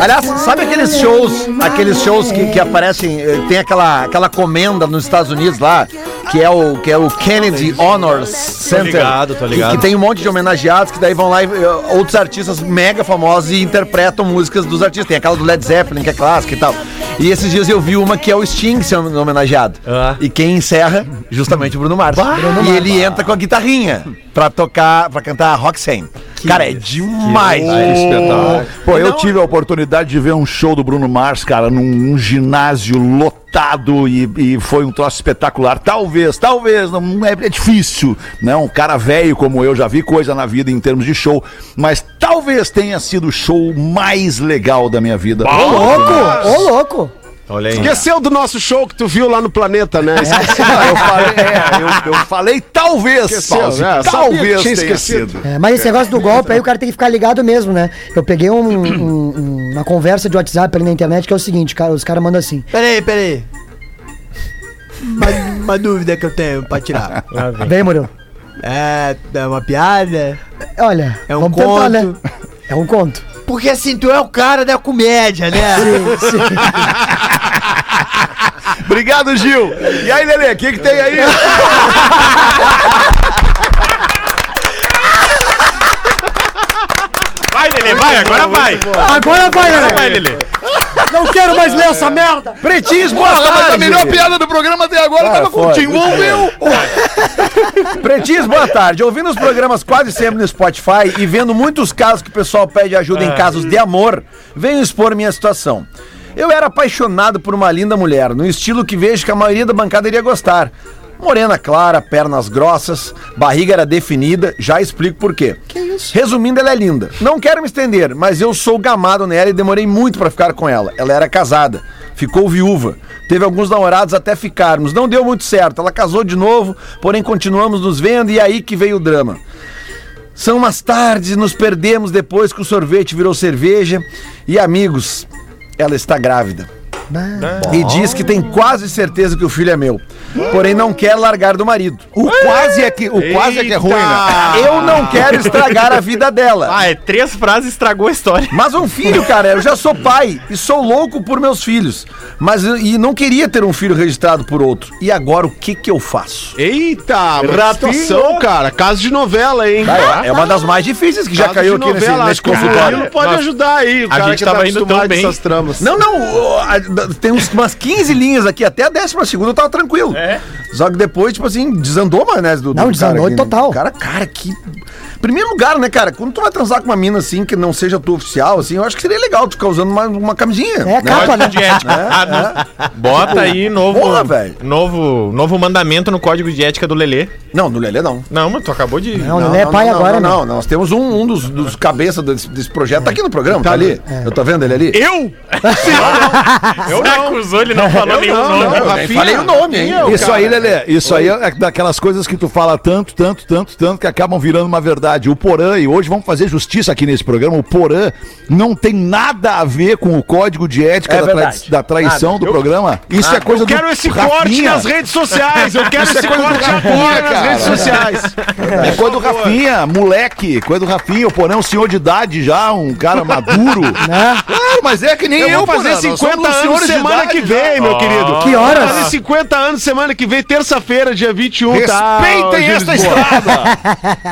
Aliás, sabe aqueles shows, aqueles shows que, que aparecem, eh, tem aquela, aquela comenda nos Estados Unidos lá, que é o, que é o Kennedy Honors Center. ligado, tô que- ligado. Que, tem um monte de homenageados que daí vão lá e eh, outros artistas mega famosos e interpretam músicas dos artistas. Tem aquela do Led Zeppelin, que é clássica e tal. E esses dias eu vi uma que é o Sting sendo homenageado. Ah. E quem encerra, justamente o Bruno Mars. e ele entra com a guitarrinha pra tocar, pra cantar Roxanne. Cara, é demais. Pô, eu tive a oportunidade de ver um show do Bruno Mars, cara, num, num ginásio lotado e, e foi um troço espetacular. Talvez, talvez, não é, é difícil, né? Um cara velho como eu já vi coisa na vida em termos de show, mas talvez tenha sido o show mais legal da minha vida. Ô, louco! Ô, louco! Olha aí. Esqueceu do nosso show que tu viu lá no planeta, né? Ah, eu falei, é, eu, eu falei talvez, Esqueceu, Pause, né? Talvez tinha tenha esquecido. É, mas esse negócio do golpe aí o cara tem que ficar ligado mesmo, né? Eu peguei um- um- um- uma conversa de WhatsApp ali na internet que é o seguinte, cara, os caras mandam assim. Peraí, peraí. Uma, uma dúvida que eu tenho pra tirar. Vem, Murilo. É, é uma piada? Olha, É um vamos tentar, né? conto? É um conto. Porque assim, tu é o cara da comédia, né? Obrigado, Gil. E aí, Lelê, o que, que tem aí? Vai, Lelê, vai, agora vai. Agora vai, Vai, Lelê. Não quero mais ler essa merda. Pretinhos, boa Porra, mas a tarde. melhor piada do programa até agora Ah, tava com o foi. Wolvel. Pretinhos, boa tarde. Ouvindo os programas quase sempre no Spotify e vendo muitos casos que o pessoal pede ajuda em casos de amor, venho expor minha situação. Eu era apaixonado por uma linda mulher, no estilo que vejo que a maioria da bancada iria gostar. Morena clara, pernas grossas, barriga era definida, já explico por quê. Resumindo, ela é linda. Não quero me estender, mas eu sou gamado nela e demorei muito pra ficar com ela. Ela era casada, ficou viúva. Teve alguns namorados até ficarmos, não deu muito certo. Ela casou de novo, porém continuamos nos vendo e aí que veio o drama. São umas tardes e nos perdemos depois que o sorvete virou cerveja. E amigos, ela está grávida. E diz que tem quase certeza que o filho é meu. Porém, não quer largar do marido. O quase é que, o quase é que é ruim, né? Eu não quero estragar a vida dela. Ah, é três frases estragou a história. Mas um filho, cara, eu já sou pai e sou louco por meus filhos. Mas e não queria ter um filho registrado por outro. E agora o que que eu faço? Eita, situação, cara. Caso de novela, hein? É uma das mais difíceis que já Caso caiu aqui nesse, novela, nesse o consultório. Pode ajudar aí. O a cara gente que tava tá indo tão bem. dessas tramas. Não, não, tem uns, umas 15 linhas aqui, até a décima segunda eu tava tranquilo. É? Só que depois, tipo assim, desandou, maionese do, do Não, desandou cara né? total. Cara, cara, que... Primeiro lugar, né, cara, quando tu vai transar com uma mina assim, que não seja tua oficial, assim, eu acho que seria legal tu ficar usando uma, uma camisinha. É a capa, né? De ética. Ah, não. Bota aí novo, Porra, velho. novo, novo mandamento no código de ética do Lelê. Não, no Lelê não. Não, mas tu acabou de. Não, ele é pai não, agora, não, né? não, nós temos um, um dos, dos cabeças desse, desse projeto, tá aqui no programa, tá, ali. Eu tô vendo ele ali? Eu? Eu não. acusou, ele não falou nenhum não, nome. não. Eu falei o nome, hein? Isso aí, Lelê, isso aí é daquelas coisas que tu fala tanto, tanto, tanto, tanto, que acabam virando uma verdade. O Porã, e hoje vamos fazer justiça aqui nesse programa, o Porã não tem nada a ver com o código de ética É da, trai- da traição do programa. Isso é coisa Eu quero do esse corte Rafinha. nas redes sociais. Eu quero Isso é esse do corte agora nas redes sociais. É coisa do Rafinha, moleque, coisa do Rafinha. O Porã é um senhor de idade já, um cara maduro. Claro, mas é que nem eu, Eu vou fazer Porã, nós 50 somos anos semana que já. vem, meu querido. Que horas? Vou fazer 50 anos semana que vem, terça-feira, dia 21, tá? Respeitem esta estrada.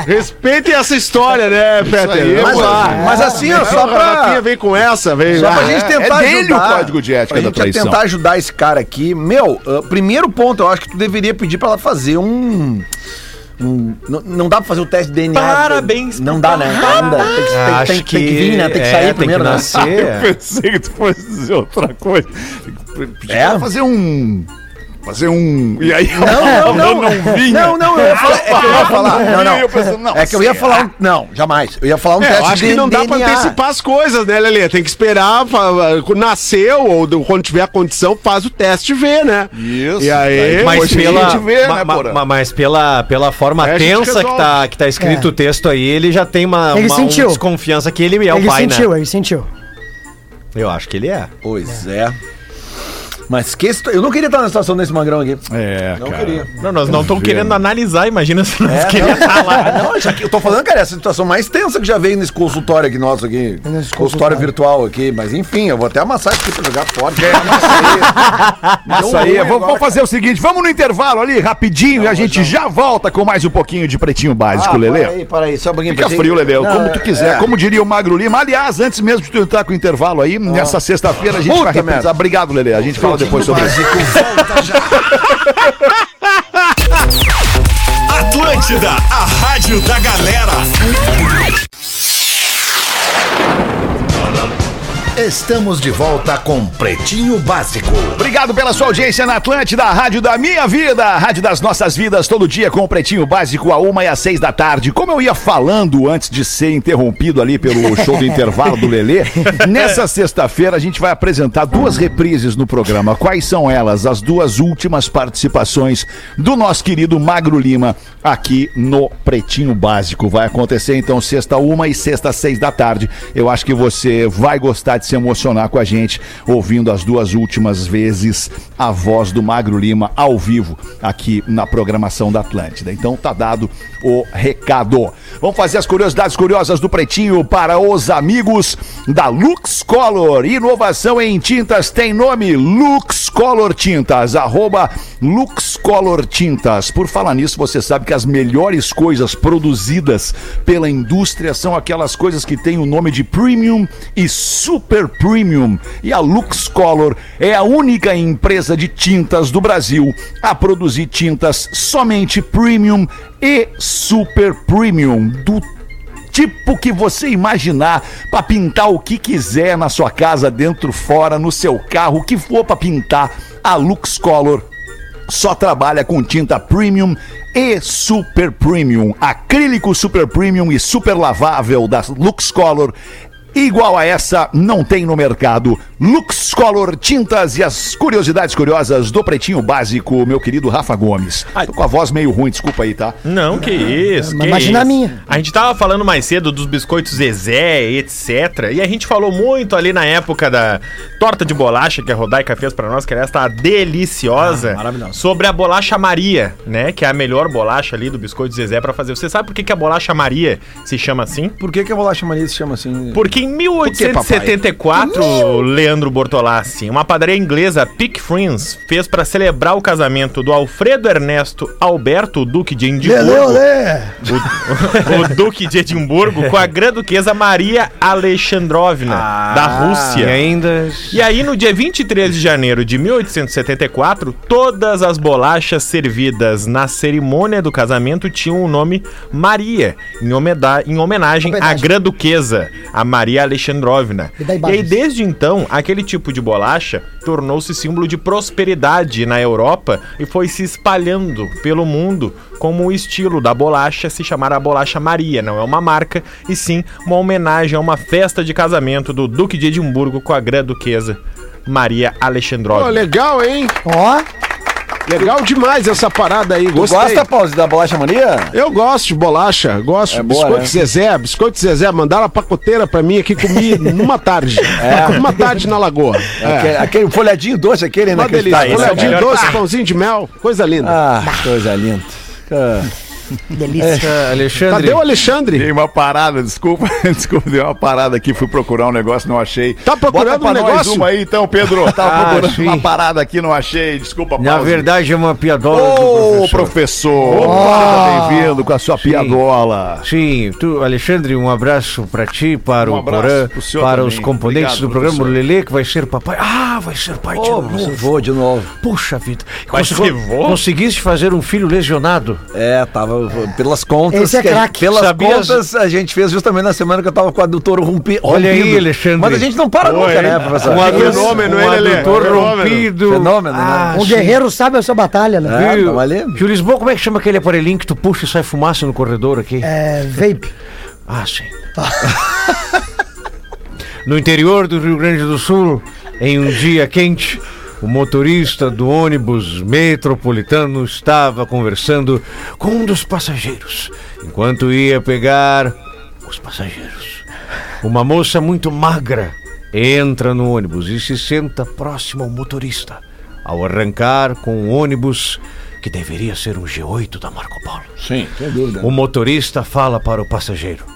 Respeitem essa história, né, Peter? aí, Vamos Mas, lá. mas assim, ó, só pra... vem com essa, vem. Só pra gente é- tentar é dele ajudar, o código de ética pra da gente traição. tentar ajudar esse cara aqui. Meu, ah, primeiro ponto, eu acho que tu deveria pedir pra ela fazer um... não, não dá pra fazer o teste de DNA. Parabéns Não dá, né? Não dá. Tem que, tem- tem- tem que vir, né? Tem que sair primeiro, né? nascer. pensei que tu fosse dizer outra coisa. É? Fazer um. Fazer um. E aí, Não, não, não. não vinha. Não, não, eu ia falar. É que eu ia falar. Não, não. Eu pensando, não, É que eu ia falar um. Não, jamais. Eu ia falar um É, teste eu acho de que não dá pra DNA. antecipar as coisas, né, Lelê? Tem que esperar, nasceu, ou do- quando tiver a condição, faz o teste e vê, né? Isso. E aí, Mas depois a pela, gente vê, ma- né, ma- Porã? ma- mas pela, pela forma É, tensa que tá, que tá escrito É. o texto aí, ele já tem uma, Ele uma, sentiu. uma desconfiança que ele é o ele pai, sentiu, né? ele sentiu. Eu acho que ele é. Pois é. Mas que Eu não queria estar na situação desse magrão aqui. É, Não cara. queria. Não, nós não estamos querendo analisar, imagina se nós É, queríamos não, estar lá. Ah, não, eu tô falando, cara, é a situação mais tensa que já veio nesse consultório aqui nosso aqui. Nesse Consultório consultório. virtual aqui. Mas enfim, eu vou até amassar isso aqui pra jogar fora. Isso aí, vamos, vamos fazer o seguinte, vamos no intervalo ali, rapidinho, e a gente já volta com mais um pouquinho de pretinho básico, Ah, Lelê. para aí, para aí, só um pouquinho. Fica frio, Lelê, Não, como tu quiser, é. como diria o Magro Lima. Aliás, antes mesmo de tu entrar com o intervalo aí, nessa sexta-feira a gente vai. Obrigado, Lelê, a gente fala depois sobre isso. Atlântida, a rádio da galera. Estamos de volta com Pretinho Básico. Obrigado pela sua audiência na Atlântida, rádio da minha vida, a rádio das nossas vidas, todo dia com o Pretinho Básico, a uma e às seis da tarde. Como eu ia falando antes de ser interrompido ali pelo show do intervalo do Lelê, nessa sexta-feira a gente vai apresentar duas reprises no programa. Quais são elas? As duas últimas participações do nosso querido Magro Lima aqui no Pretinho Básico. Vai acontecer então sexta uma e sexta seis da tarde. Eu acho que você vai gostar de se emocionar com a gente ouvindo as duas últimas vezes a voz do Magro Lima ao vivo aqui na programação da Atlântida. Então tá dado o recado. Vamos fazer as curiosidades curiosas do Pretinho para os amigos da Lux Color. Inovação em tintas tem nome Lux Color Tintas. Arroba Lux Color Tintas. Por falar nisso, você sabe que as melhores coisas produzidas pela indústria são aquelas coisas que têm o nome de premium e super premium. E a Lux Color é a única empresa de tintas do Brasil a produzir tintas somente premium e super premium do tipo que você imaginar para pintar o que quiser na sua casa, dentro, fora, no seu carro, o que for para pintar, a Lux Color só trabalha com tinta premium e super premium. Acrílico super premium e super lavável da Lux Color. Igual a essa não tem no mercado. Lux Color Tintas e as curiosidades curiosas do Pretinho Básico, meu querido Rafa Gomes. Tô com a voz meio ruim, desculpa aí, tá? Não, que isso. que Imagina a isso. minha. A gente tava falando mais cedo dos biscoitos Zezé, etc. E a gente falou muito ali na época da torta de bolacha que a Rodaica fez pra nós, que era esta deliciosa. Sobre a bolacha Maria, né? Que é a melhor bolacha ali do biscoito Zezé pra fazer. Você sabe por que, que a bolacha Maria se chama assim? Por que, que a bolacha mania se chama assim? Porque em 1874, Leandro Bortolassi, uma padaria inglesa, Pick Friends, fez para celebrar o casamento do Alfredo Ernesto Alberto, Duque de Edimburgo, o, o Duque de Edimburgo, com a grã-duquesa Maria Alexandrovna, da Rússia. E ainda. E aí, no dia 23 de janeiro de 1874, todas as bolachas servidas na cerimônia do casamento tinham o nome Maria, em, homeda- em homenagem à Homenagem. grã-duquesa, a Maria Alexandrovna. E daí E aí, desde então, aquele tipo de bolacha tornou-se símbolo de prosperidade na Europa e foi se espalhando pelo mundo como o estilo da bolacha se chamar a bolacha Maria. Não é uma marca, e sim uma homenagem a uma festa de casamento do Duque de Edimburgo com a grã-duquesa Maria Pô, Alexandrovna. legal, hein? Ó, Legal demais essa parada aí. Tu Gostei. gosta, Pause, da bolacha mania? Eu gosto de bolacha, gosto. É boa, biscoito né? Zezé, biscoito Zezé, mandaram a pacoteira pra mim aqui, comi numa tarde. É. Uma tarde na lagoa. É. Aquele, aquele folhadinho doce, aquele, Uma delícia. inacreditável. esse é o Folhadinho doce, pãozinho de mel, coisa linda. Ah, coisa linda. Ah, delícia. Alexandre. Cadê o Alexandre? Dei uma parada, desculpa, desculpa, dei uma parada aqui, fui procurar um negócio, não achei. Tá procurando Bota pra um nós negócio? uma aí então, Pedro. Tava Ah, procurando sim. uma parada aqui, não achei, desculpa, Na Pause. verdade é uma piadola Ô, do professor, Opa! seja bem-vindo com a sua Sim. piadola. Sim, tu, Alexandre, um abraço pra ti, para Um o Porã, para também. os componentes Obrigado, do programa, o professor. Lelê, que vai ser papai. Ah, vai ser pai de Ô, novo. vou de novo. Puxa vida. Vai Cons- ser vô? Conseguiste fazer um filho lesionado? É, tava pelas contas. Esse é craque. Pelas Sabias- contas, a gente fez justamente na semana que eu tava com a doutora Rompi. Olha aí, rompido. Alexandre. Mas a gente não para nunca, né, professor? Um fenômeno, fenômeno, um Lelê? adutor rompido. Fenômeno, né? Ah, Um sim. guerreiro sabe a sua batalha, né? É, ali. Tio Lisboa, como é que chama aquele aparelhinho que tu puxa e sai fumaça no corredor aqui? É, vape. Ah, sim. no interior do Rio Grande do Sul, em um dia quente, o motorista do ônibus metropolitano estava conversando com um dos passageiros, enquanto ia pegar os passageiros. Uma moça muito magra entra no ônibus e se senta próximo ao motorista, ao arrancar com o ônibus que deveria ser um G8 da Marco Polo. Sim, sem dúvida. O motorista fala para o passageiro: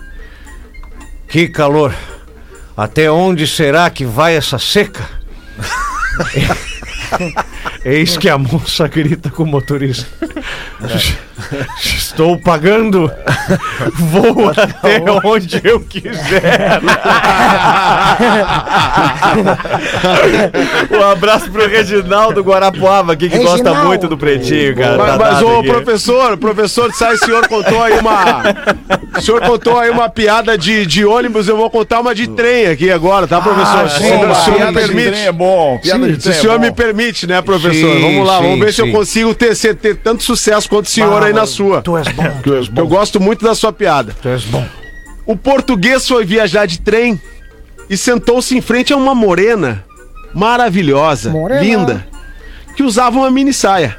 Que calor! Até onde será que vai essa seca? Eis que a moça grita com o motorista: Estou pagando. Vou até onde eu quiser. um abraço pro Reginaldo Guarapuava aqui, que gosta Reginaldo. muito do Pretinho, cara. Mas, Tá mas ô, aqui. professor, professor, sabe, o senhor contou aí uma. O senhor contou aí uma piada de, de ônibus, eu vou contar uma de trem aqui agora, tá, professor? se, Boa, o senhor me permite. é bom. De Se o é senhor bom. me permite, né, professor? Sim, vamos lá, vamos sim, ver se eu sim. consigo ter, ter tanto sucesso quanto o senhor aí na sua. Tu és bom, tu és Eu bom, gosto muito da sua piada. tu és bom. O português foi viajar de trem e sentou-se em frente a uma morena maravilhosa, Morena. linda, que usava uma mini saia.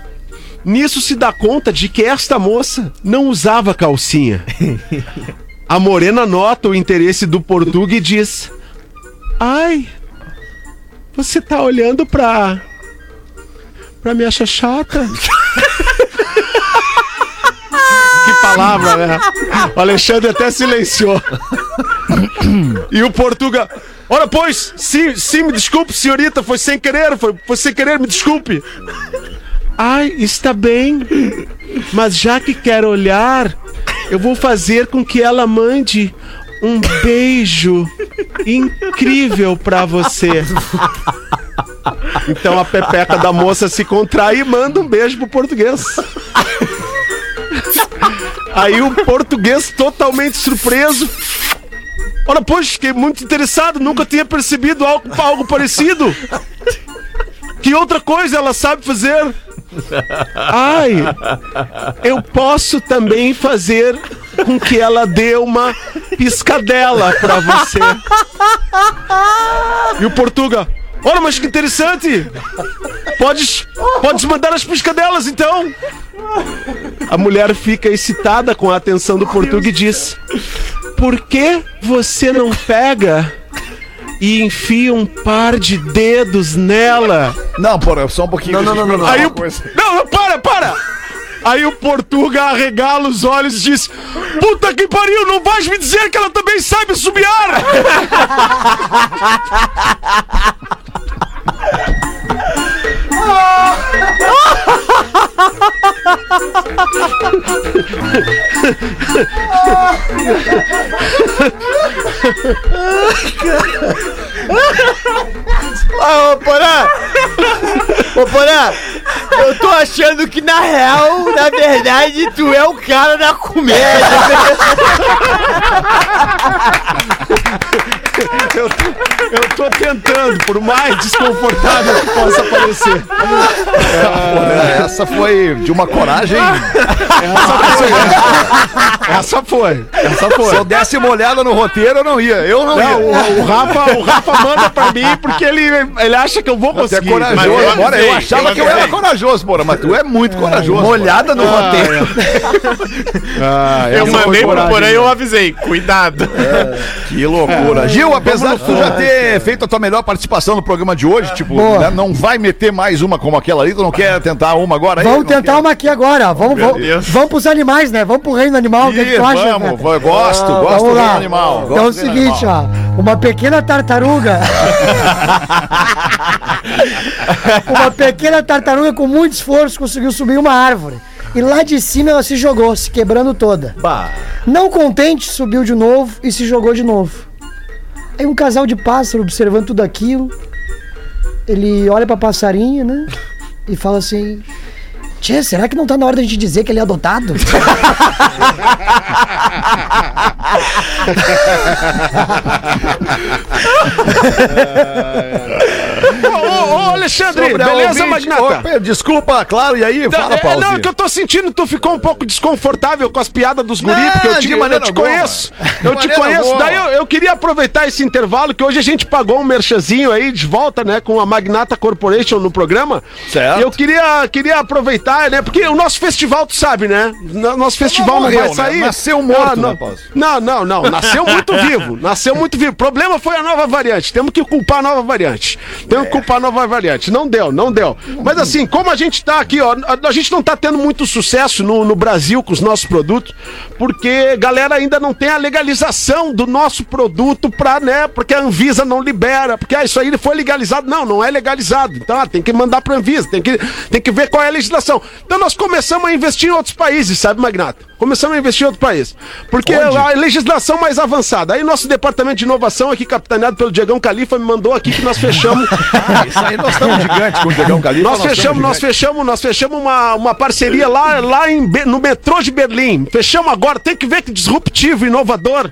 Nisso se dá conta de que esta moça não usava calcinha. A morena nota o interesse do português e diz: Ai, você tá olhando pra. pra minha chachata? palavra, né? O Alexandre até silenciou. E o Portuga. Ora, pois, sim, sim, me desculpe, senhorita, foi sem querer, foi, foi sem querer, me desculpe. Ai, está bem. Mas já que quer olhar, eu vou fazer com que ela mande um beijo incrível pra você. Então a pepeca da moça se contrai e manda um beijo pro português. Aí o português totalmente surpreso. Ora, pois, fiquei muito interessado, nunca tinha percebido algo, algo parecido. Que outra coisa ela sabe fazer? Ai, eu posso também fazer com que ela dê uma piscadela pra você. E o Portuga, olha, mas que interessante! Podes, podes mandar as piscadelas então! A mulher fica excitada com a atenção do Portuga e diz: Por que você não pega e enfia um par de dedos nela? Não, porra, só um pouquinho. Não, não, não, não, não. Aí o. Não, não, para, para! Aí o Portuga arregala os olhos e diz: Puta que pariu, não vais me dizer que ela também sabe subiar! Ah, ô, Porã! Ô, Porã! Eu tô achando que, na real, na verdade, tu é o cara da comédia. Eu, eu tô tentando, por mais desconfortável que possa parecer. Porra, essa foi de uma coragem. Essa foi, essa Se foi. eu desse uma olhada no roteiro, eu não ia. Eu não, Não, ia. o, o Rafa, o Rafa manda pra mim porque ele, ele acha que eu vou Você é conseguir. corajoso. Mas eu Agora, eu achava eu que eu era corajoso, porra, mas tu é muito corajoso. Uma olhada no roteiro. Ah, Eu mandei pro porém né? eu avisei. Cuidado. Que loucura. Gil, apesar de tu já ter feito a tua melhor participação no programa de hoje, tipo, né, não vai meter mais uma como aquela ali, tu não quer tentar uma agora aí? Vamos Não tentar quer? uma aqui agora. Vamos, vamos, vamos pros animais, né? Vamos pro reino animal. O que, que Ih, tu acha? vamos, né? eu gosto, gosto Vamos do lá. animal. Então é o gosto do seguinte, animal. ó. Uma pequena tartaruga. uma pequena tartaruga com muito esforço conseguiu subir uma árvore. E lá de cima ela se jogou, se quebrando toda. Não contente, subiu de novo e se jogou de novo. Aí um casal de pássaro observando tudo aquilo. Ele olha pra passarinho, né? E fala assim: Tchê, será que não tá na hora da gente dizer que ele é adotado? Alexandre, Sobre beleza, Magnata? Opa, desculpa, claro, e aí? Fala, É, Paulo. não, é que eu tô sentindo, tu ficou um pouco desconfortável com as piadas dos guris, Não, porque eu te, eu te conheço. Eu te conheço. alguma. Daí eu, eu queria aproveitar esse intervalo, que hoje a gente pagou um merchazinho aí de volta, né, com a Magnata Corporation no programa. Certo. E eu queria, queria aproveitar, né, porque o nosso festival, tu sabe, né? No- Nosso festival não, morreu, vai né? sair. Nasceu morto, Ah, não, né, não, não, não. Nasceu muito vivo. Nasceu muito vivo. O problema foi a nova variante. Temos que culpar a nova variante. Temos que culpar a nova variante. Não deu, não deu. Mas assim, como a gente tá aqui, ó, a, a gente não tá tendo muito sucesso no, no Brasil com os nossos produtos, porque galera ainda não tem a legalização do nosso produto pra, né? Porque a Anvisa não libera, porque ah, isso aí foi legalizado. Não, não é legalizado. Então, ah, tem que mandar pra Anvisa, tem que, tem que ver qual é a legislação. Então nós começamos a investir em outros países, sabe, Magnata? Começamos a investir em outro país. Porque a legislação mais avançada. Aí nosso departamento de inovação aqui, capitaneado pelo Diegão Califa, me mandou aqui que nós fechamos. Isso aí nós gigantes com o Diegão Califa. Nós fechamos, nós fechamos, nós fechamos uma, uma parceria lá, lá em, no metrô de Berlim. Fechamos agora, tem que ver que disruptivo, inovador,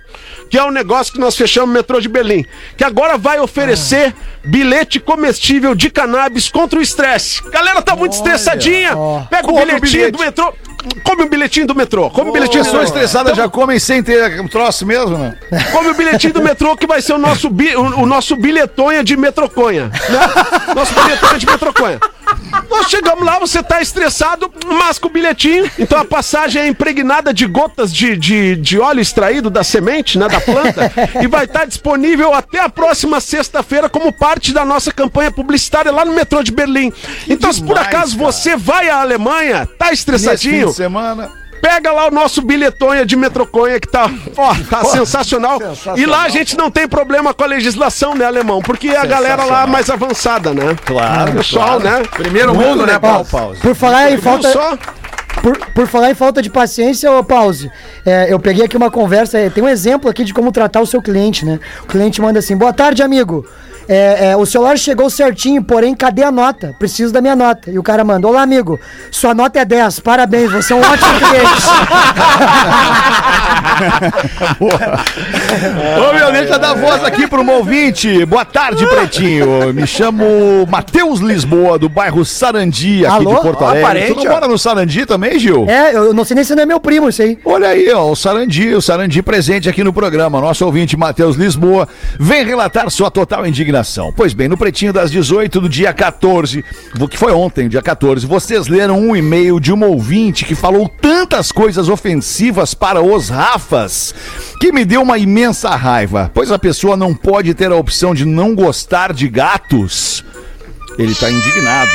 que é um negócio que nós fechamos no metrô de Berlim. Que agora vai oferecer bilhete comestível de cannabis contra o estresse. Galera tá muito estressadinha. Pega o Come o bilhetinho bilhete. do metrô. Come o bilhetinho do metrô. Come o bilhetinho do Pessoas metrô. estressadas já comem sem ter um troço mesmo, né? Come o bilhetinho do metrô que vai ser o nosso, bi- o, o nosso bilhetonha de metroconha. Né? Nosso bilhetonha de metroconha. Nós chegamos lá, você tá estressado, masca o bilhetinho. Então a passagem é impregnada de gotas de, de, de óleo extraído da semente, né, da planta, e vai estar disponível até a próxima sexta-feira como parte da nossa campanha publicitária lá no metrô de Berlim. então, se por demais, acaso cara. você vai à Alemanha, tá estressadinho, semana. Pega lá o nosso bilhetonha de metroconha que tá, ó, tá sensacional. E lá a gente não tem problema com a legislação, né, alemão? Porque a galera lá é mais avançada, né? Claro, Pessoal, né? Primeiro mundo, né, Ó, Paulo Pause? por falar em falta, só? por, por falar em falta de paciência, ô Pause, é, eu peguei aqui uma conversa, é, tem um exemplo aqui de como tratar o seu cliente, né? O cliente manda assim, boa tarde, amigo. É, é, o celular chegou certinho, porém, cadê a nota? Preciso da minha nota. E o cara manda, olá, amigo, sua nota é 10, parabéns, você é um ótimo cliente. Ô, meu, deixa dar voz aqui pro meu ouvinte. Boa tarde, Pretinho. Me chamo Matheus Lisboa, do bairro Sarandi, aqui Alô? de Porto Ó, Alegre. parente, tu não ó. mora no Sarandi também, Gil? é, eu não sei nem se não é meu primo isso aí. Olha aí, ó, o Sarandi, o Sarandi presente aqui no programa. Nosso ouvinte Matheus Lisboa vem relatar sua total indignação. Pois bem, no Pretinho das 18 do dia 14, o que foi ontem, dia 14, vocês leram um e-mail de uma ouvinte que falou tantas coisas ofensivas para os Rafas que me deu uma imensa raiva, pois a pessoa não pode ter a opção de não gostar de gatos. Ele tá indignado.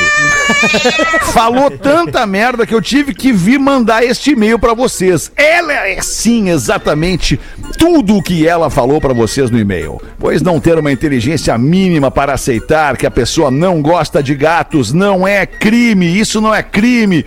Falou tanta merda que eu tive que vir mandar este e-mail pra vocês. Ela é sim exatamente tudo o que ela falou pra vocês no e-mail. Pois não ter uma inteligência mínima para aceitar que a pessoa não gosta de gatos não é crime. Isso não é crime.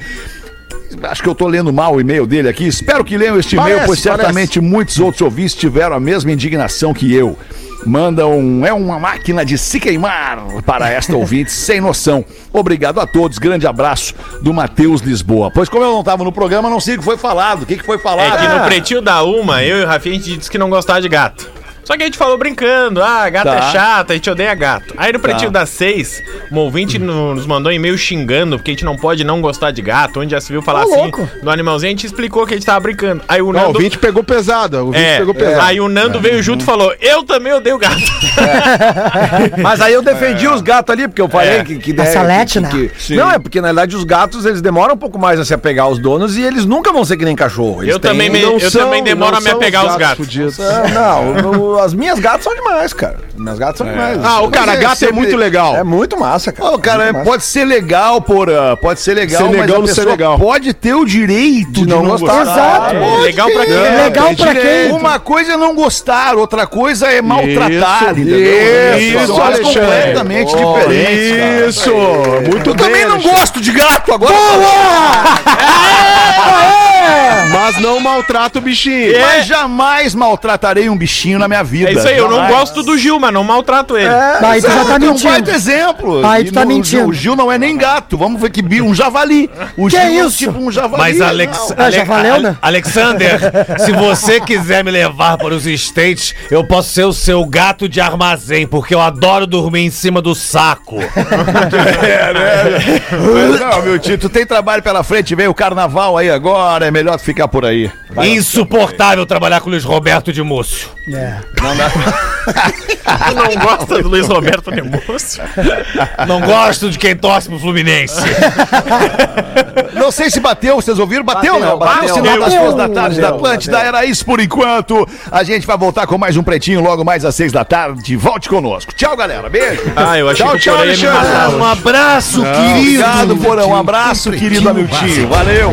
Acho que eu tô lendo mal o e-mail dele aqui. Espero que leiam este e-mail, Parece, pois certamente muitos outros ouvintes tiveram a mesma indignação que eu. Manda um. É uma máquina de se queimar para esta ouvinte sem noção. Obrigado a todos. Grande abraço do Matheus Lisboa. Pois, como eu não estava no programa, não sei o que foi falado. O que, que foi É falado? que no pretinho da Uma, eu e o Rafinha, a gente disse que não gostava de gato. Só que a gente falou brincando, ah, gato Tá. é chato, a gente odeia gato. Aí no pretinho Tá. das seis, um ouvinte no- nos mandou um e-mail xingando, porque a gente não pode não gostar de gato. Onde já se viu falar Ô, assim louco. do animalzinho, a gente explicou que a gente tava brincando. Aí o Não, o Nando. 20 pegou pesado. O 20 é, pegou pesado. aí o Nando veio junto e falou: Eu também odeio gato. Mas aí eu defendi os gatos ali, porque eu falei É. que, que, A né, salete, que- né? que- Não, é porque na verdade os gatos eles demoram um pouco mais a se apegar aos donos e eles nunca vão ser que nem cachorro. Eles Eu também me- Não eu são- também demoro não a me apegar aos gatos. Ah, Não, o- as minhas gatas são demais, cara. Minhas gatas são demais. Ah, o cara, Mas é gato é muito legal. É muito massa, cara. Ô, cara, Muito é- massa. pode ser legal, porra. Pode ser legal, Ser mas legal a não ser pessoa legal. pode ter o direito de, não não, gostar. Exato. É, legal pra quê? Não, Legal pra quem? Uma coisa é não gostar, outra coisa é maltratar, Isso, entendeu? isso, São coisas Alexandre. completamente diferentes. cara. Isso, muito Eu bem. também não Alexandre. gosto de gato agora. Mas não maltrata o bichinho. Mas jamais maltratarei um bichinho na minha vida. É isso aí, eu não Jamais. gosto do Gil, mas não maltrato ele. Aí tu já tá É um mentindo. baita exemplo. Aí tu tá no- mentindo. O Gil não é nem gato. Vamos ver que bi- um javali. O Que Gil é isso? tipo um javali. Mas Alex, Não. Já Ale- valeu, Ale- né? Alexander, se você quiser me levar para os States, eu posso ser o seu gato de armazém, porque eu adoro dormir em cima do saco. É, né? Mas não, meu tio, tu tem trabalho pela frente, vem o carnaval aí agora, é melhor tu ficar por aí. Insuportável trabalhar com o Luiz Roberto de Múcio. É. Tu não gosta do Luiz Roberto Demôncio? Não gosto de quem torce pro Fluminense. Não sei se bateu, vocês ouviram? Bateu, Bateu, né? Bateu, bateu. sinal das Bateu. duas da tarde da Bateu, Atlântida. Era isso por enquanto. A gente vai voltar com mais um pretinho logo mais às seis da tarde. Volte conosco. Tchau, galera. Beijo. Ah, eu achei Tchau, que tchau, Alexandre. Um abraço, querido. Obrigado, Porão. Um abraço, querido Amiltinho. Valeu.